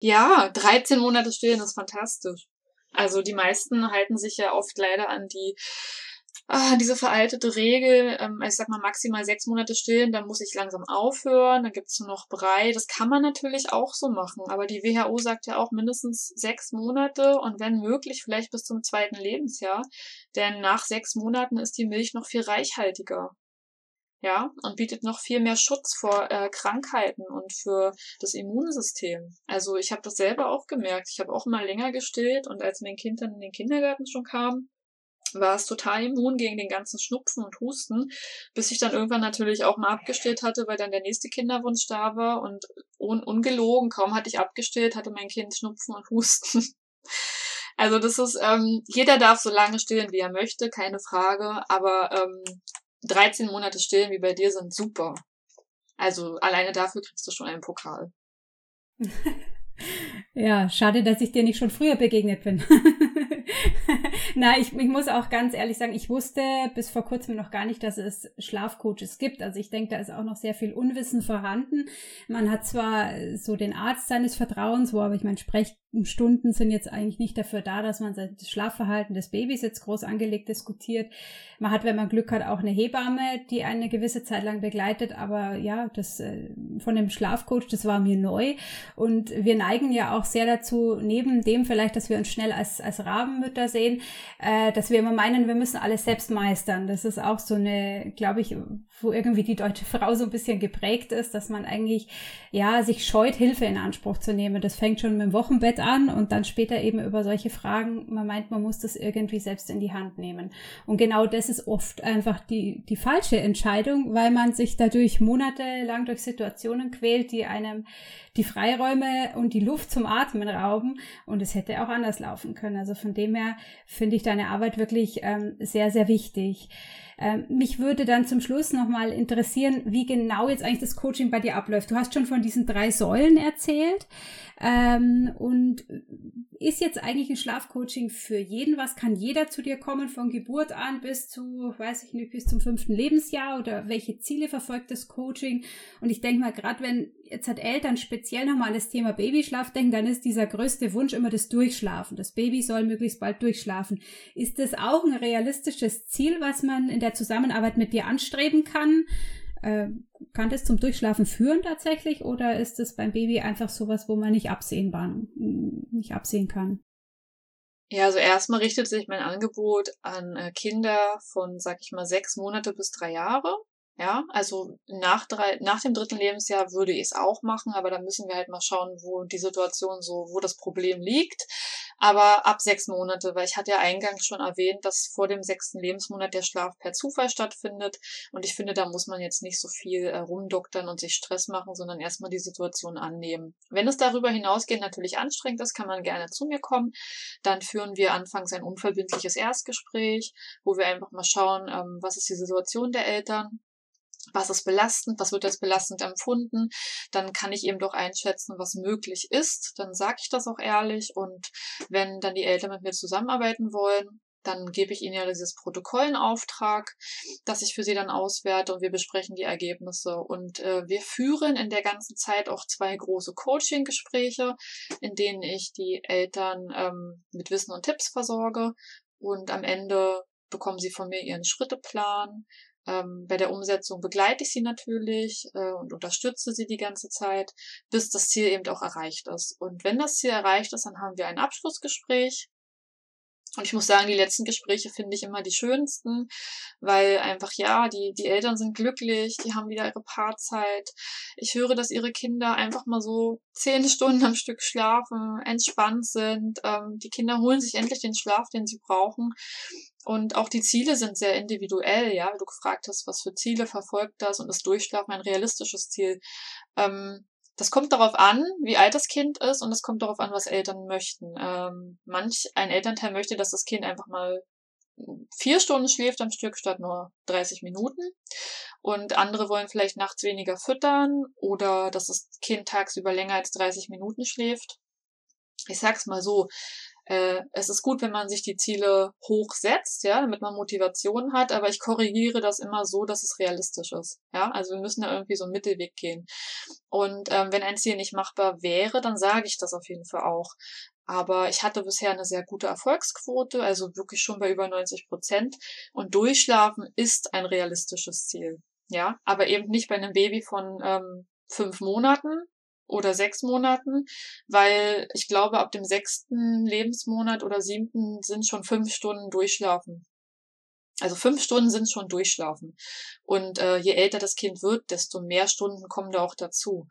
Ja, 13 Monate stillen ist fantastisch. Also die meisten halten sich ja oft leider an die ah, diese veraltete Regel, ähm, ich sag mal maximal sechs Monate stillen, dann muss ich langsam aufhören, dann gibt's nur noch Brei. Das kann man natürlich auch so machen, aber die WHO sagt ja auch mindestens sechs Monate und wenn möglich vielleicht bis zum zweiten Lebensjahr, denn nach sechs Monaten ist die Milch noch viel reichhaltiger. Ja, und bietet noch viel mehr Schutz vor äh, Krankheiten und für das Immunsystem. Also ich habe das selber auch gemerkt. Ich habe auch mal länger gestillt und als mein Kind dann in den Kindergarten schon kam, war es total immun gegen den ganzen Schnupfen und Husten, bis ich dann irgendwann natürlich auch mal abgestillt hatte, weil dann der nächste Kinderwunsch da war und un ungelogen, kaum hatte ich abgestillt, hatte mein Kind Schnupfen und Husten. Also das ist, ähm, jeder darf so lange stillen, wie er möchte, keine Frage, aber ähm, 13 Monate stillen wie bei dir sind super. Also alleine dafür kriegst du schon einen Pokal. Ja, schade, dass ich dir nicht schon früher begegnet bin. Na, ich, ich muss auch ganz ehrlich sagen, ich wusste bis vor kurzem noch gar nicht, dass es Schlafcoaches gibt. Also ich denke, da ist auch noch sehr viel Unwissen vorhanden. Man hat zwar so den Arzt seines Vertrauens, wo aber ich meine, Sprechstunden sind jetzt eigentlich nicht dafür da, dass man das Schlafverhalten des Babys jetzt groß angelegt diskutiert. Man hat, wenn man Glück hat, auch eine Hebamme, die eine gewisse Zeit lang begleitet. Aber ja, das äh, von dem Schlafcoach, das war mir neu. Und wir neigen ja auch sehr dazu, neben dem vielleicht, dass wir uns schnell als, als Rabenmütter sehen, äh, dass wir immer meinen, wir müssen alles selbst meistern. Das ist auch so eine, glaube ich, wo irgendwie die deutsche Frau so ein bisschen geprägt ist, dass man eigentlich, ja, sich scheut, Hilfe in Anspruch zu nehmen. Das fängt schon mit dem Wochenbett an und dann später eben über solche Fragen, man meint, man muss das irgendwie selbst in die Hand nehmen. Und genau das ist oft einfach die, die falsche Entscheidung, weil man sich dadurch monatelang durch Situationen quält, die einem die Freiräume und die Luft zum Atmen rauben. Und es hätte auch anders laufen können. Also von dem her finde ich deine Arbeit wirklich ähm, sehr, sehr wichtig. Ähm, mich würde dann zum Schluss nochmal interessieren, wie genau jetzt eigentlich das Coaching bei dir abläuft. Du hast schon von diesen drei Säulen erzählt. Ähm, und ist jetzt eigentlich ein Schlafcoaching für jeden was? Kann jeder zu dir kommen von Geburt an bis zu, weiß ich nicht, bis zum fünften Lebensjahr oder welche Ziele verfolgt das Coaching? Und ich denke mal, gerade wenn jetzt hat Eltern speziell nochmal das Thema Babyschlaf denken, dann ist dieser größte Wunsch immer das Durchschlafen. Das Baby soll möglichst bald durchschlafen. Ist das auch ein realistisches Ziel, was man in der Zusammenarbeit mit dir anstreben kann? Äh, kann das zum Durchschlafen führen tatsächlich oder ist es beim Baby einfach sowas, wo man nicht absehbar, nicht absehen kann? Ja, also erstmal richtet sich mein Angebot an äh, Kinder von, sag ich mal, sechs Monate bis drei Jahre. Ja, also nach, drei, nach dem dritten Lebensjahr würde ich es auch machen, aber da müssen wir halt mal schauen, wo die Situation so, wo das Problem liegt. Aber ab sechs Monate, weil ich hatte ja eingangs schon erwähnt, dass vor dem sechsten Lebensmonat der Schlaf per Zufall stattfindet. Und ich finde, da muss man jetzt nicht so viel äh, rumdoktern und sich Stress machen, sondern erstmal die Situation annehmen. Wenn es darüber hinausgeht natürlich anstrengend ist, kann man gerne zu mir kommen. Dann führen wir anfangs ein unverbindliches Erstgespräch, wo wir einfach mal schauen, ähm, was ist die Situation der Eltern was ist belastend, was wird als belastend empfunden, dann kann ich eben doch einschätzen, was möglich ist, dann sage ich das auch ehrlich und wenn dann die Eltern mit mir zusammenarbeiten wollen, dann gebe ich ihnen ja dieses Protokoll in Auftrag, das ich für sie dann auswerte und wir besprechen die Ergebnisse. Und äh, wir führen in der ganzen Zeit auch zwei große Coaching-Gespräche, in denen ich die Eltern ähm, mit Wissen und Tipps versorge. Und am Ende bekommen sie von mir ihren Schritteplan, ähm, bei der Umsetzung begleite ich sie natürlich äh, und unterstütze sie die ganze Zeit, bis das Ziel eben auch erreicht ist. Und wenn das Ziel erreicht ist, dann haben wir ein Abschlussgespräch. Und ich muss sagen, die letzten Gespräche finde ich immer die schönsten, weil einfach, ja, die, die Eltern sind glücklich, die haben wieder ihre Paarzeit. Ich höre, dass ihre Kinder einfach mal so zehn Stunden am Stück schlafen, entspannt sind. Ähm, die Kinder holen sich endlich den Schlaf, den sie brauchen. Und auch die Ziele sind sehr individuell, ja, du gefragt hast, was für Ziele verfolgt das und ist Durchschlafen ein realistisches Ziel. Ähm, das kommt darauf an, wie alt das Kind ist und es kommt darauf an, was Eltern möchten. Ähm, manch ein Elternteil möchte, dass das Kind einfach mal vier Stunden schläft am Stück statt nur 30 Minuten. Und andere wollen vielleicht nachts weniger füttern oder dass das Kind tagsüber länger als 30 Minuten schläft. Ich sag's mal so, äh, es ist gut, wenn man sich die Ziele hoch setzt, ja, damit man Motivation hat, aber ich korrigiere das immer so, dass es realistisch ist. Ja, also wir müssen da irgendwie so einen Mittelweg gehen. Und ähm, wenn ein Ziel nicht machbar wäre, dann sage ich das auf jeden Fall auch. Aber ich hatte bisher eine sehr gute Erfolgsquote, also wirklich schon bei über 90 Prozent. Und durchschlafen ist ein realistisches Ziel. Ja, aber eben nicht bei einem Baby von ähm, fünf Monaten, oder sechs Monaten, weil ich glaube, ab dem sechsten Lebensmonat oder siebten sind schon fünf Stunden durchschlafen. Also fünf Stunden sind schon durchschlafen. Und äh, je älter das Kind wird, desto mehr Stunden kommen da auch dazu.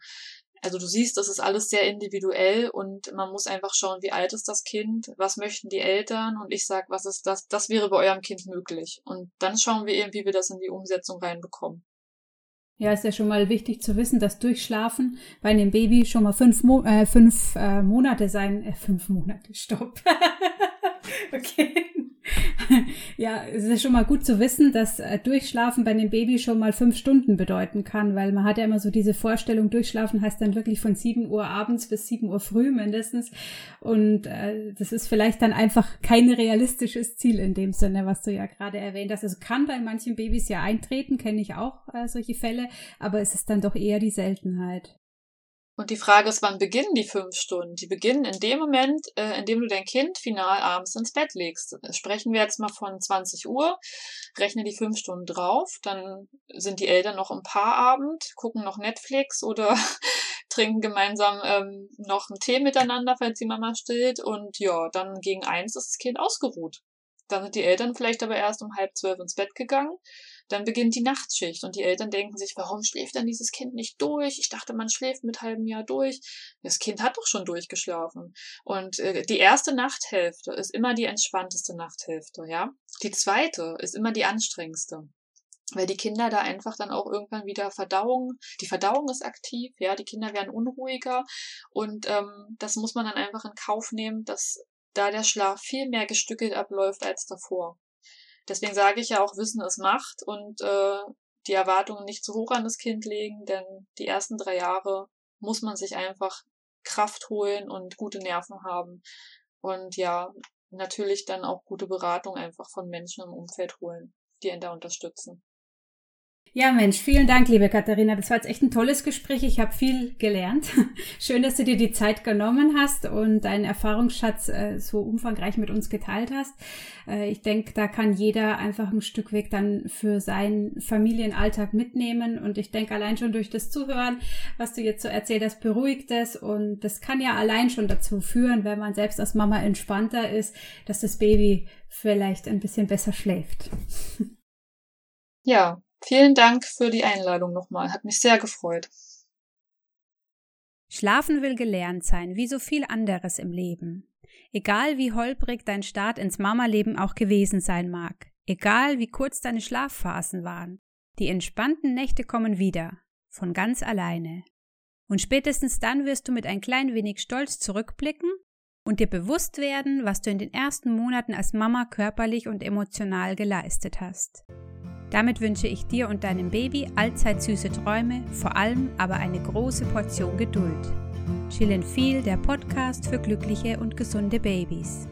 Also du siehst, das ist alles sehr individuell und man muss einfach schauen, wie alt ist das Kind, was möchten die Eltern und ich sag, was ist das, das wäre bei eurem Kind möglich. Und dann schauen wir eben, wie wir das in die Umsetzung reinbekommen. Ja, ist ja schon mal wichtig zu wissen, dass Durchschlafen bei einem Baby schon mal fünf, Mo äh, fünf äh, Monate sein. Äh, fünf Monate, stopp. okay. ja, es ist schon mal gut zu wissen, dass äh, Durchschlafen bei einem Baby schon mal fünf Stunden bedeuten kann, weil man hat ja immer so diese Vorstellung, Durchschlafen heißt dann wirklich von sieben Uhr abends bis sieben Uhr früh mindestens. Und äh, das ist vielleicht dann einfach kein realistisches Ziel in dem Sinne, was du ja gerade erwähnt hast. Also kann bei manchen Babys ja eintreten, kenne ich auch äh, solche Fälle, aber es ist dann doch eher die Seltenheit. Und die Frage ist, wann beginnen die fünf Stunden? Die beginnen in dem Moment, äh, in dem du dein Kind final abends ins Bett legst. Sprechen wir jetzt mal von 20 Uhr, rechne die fünf Stunden drauf, dann sind die Eltern noch im Paarabend, gucken noch Netflix oder trinken gemeinsam ähm, noch einen Tee miteinander, falls die Mama stillt. Und ja, dann gegen eins ist das Kind ausgeruht. Dann sind die Eltern vielleicht aber erst um halb zwölf ins Bett gegangen dann beginnt die Nachtschicht und die Eltern denken sich, warum schläft dann dieses Kind nicht durch? Ich dachte, man schläft mit halbem Jahr durch. Das Kind hat doch schon durchgeschlafen. Und äh, die erste Nachthälfte ist immer die entspannteste Nachthälfte, ja. Die zweite ist immer die anstrengendste weil die Kinder da einfach dann auch irgendwann wieder Verdauung, die Verdauung ist aktiv, ja, die Kinder werden unruhiger und ähm, das muss man dann einfach in Kauf nehmen, dass da der Schlaf viel mehr gestückelt abläuft als davor. Deswegen sage ich ja auch, Wissen ist Macht und äh, die Erwartungen nicht zu hoch an das Kind legen, denn die ersten drei Jahre muss man sich einfach Kraft holen und gute Nerven haben. Und ja, natürlich dann auch gute Beratung einfach von Menschen im Umfeld holen, die ihn da unterstützen. Ja, Mensch, vielen Dank, liebe Katharina. Das war jetzt echt ein tolles Gespräch. Ich habe viel gelernt. Schön, dass du dir die Zeit genommen hast und deinen Erfahrungsschatz äh, so umfangreich mit uns geteilt hast. Äh, ich denke, da kann jeder einfach ein Stück Weg dann für seinen Familienalltag mitnehmen. Und ich denke, allein schon durch das Zuhören, was du jetzt so erzählt hast, beruhigt es. Und das kann ja allein schon dazu führen, wenn man selbst als Mama entspannter ist, dass das Baby vielleicht ein bisschen besser schläft. Ja, Vielen Dank für die Einladung nochmal. Hat mich sehr gefreut. Schlafen will gelernt sein, wie so viel anderes im Leben. Egal wie holprig dein Start ins Mama-Leben auch gewesen sein mag, egal wie kurz deine Schlafphasen waren, die entspannten Nächte kommen wieder, von ganz alleine. Und spätestens dann wirst du mit ein klein wenig Stolz zurückblicken und dir bewusst werden, was du in den ersten Monaten als Mama körperlich und emotional geleistet hast. Damit wünsche ich dir und deinem Baby allzeit süße Träume, vor allem aber eine große Portion Geduld. Chillen viel, der Podcast für glückliche und gesunde Babys.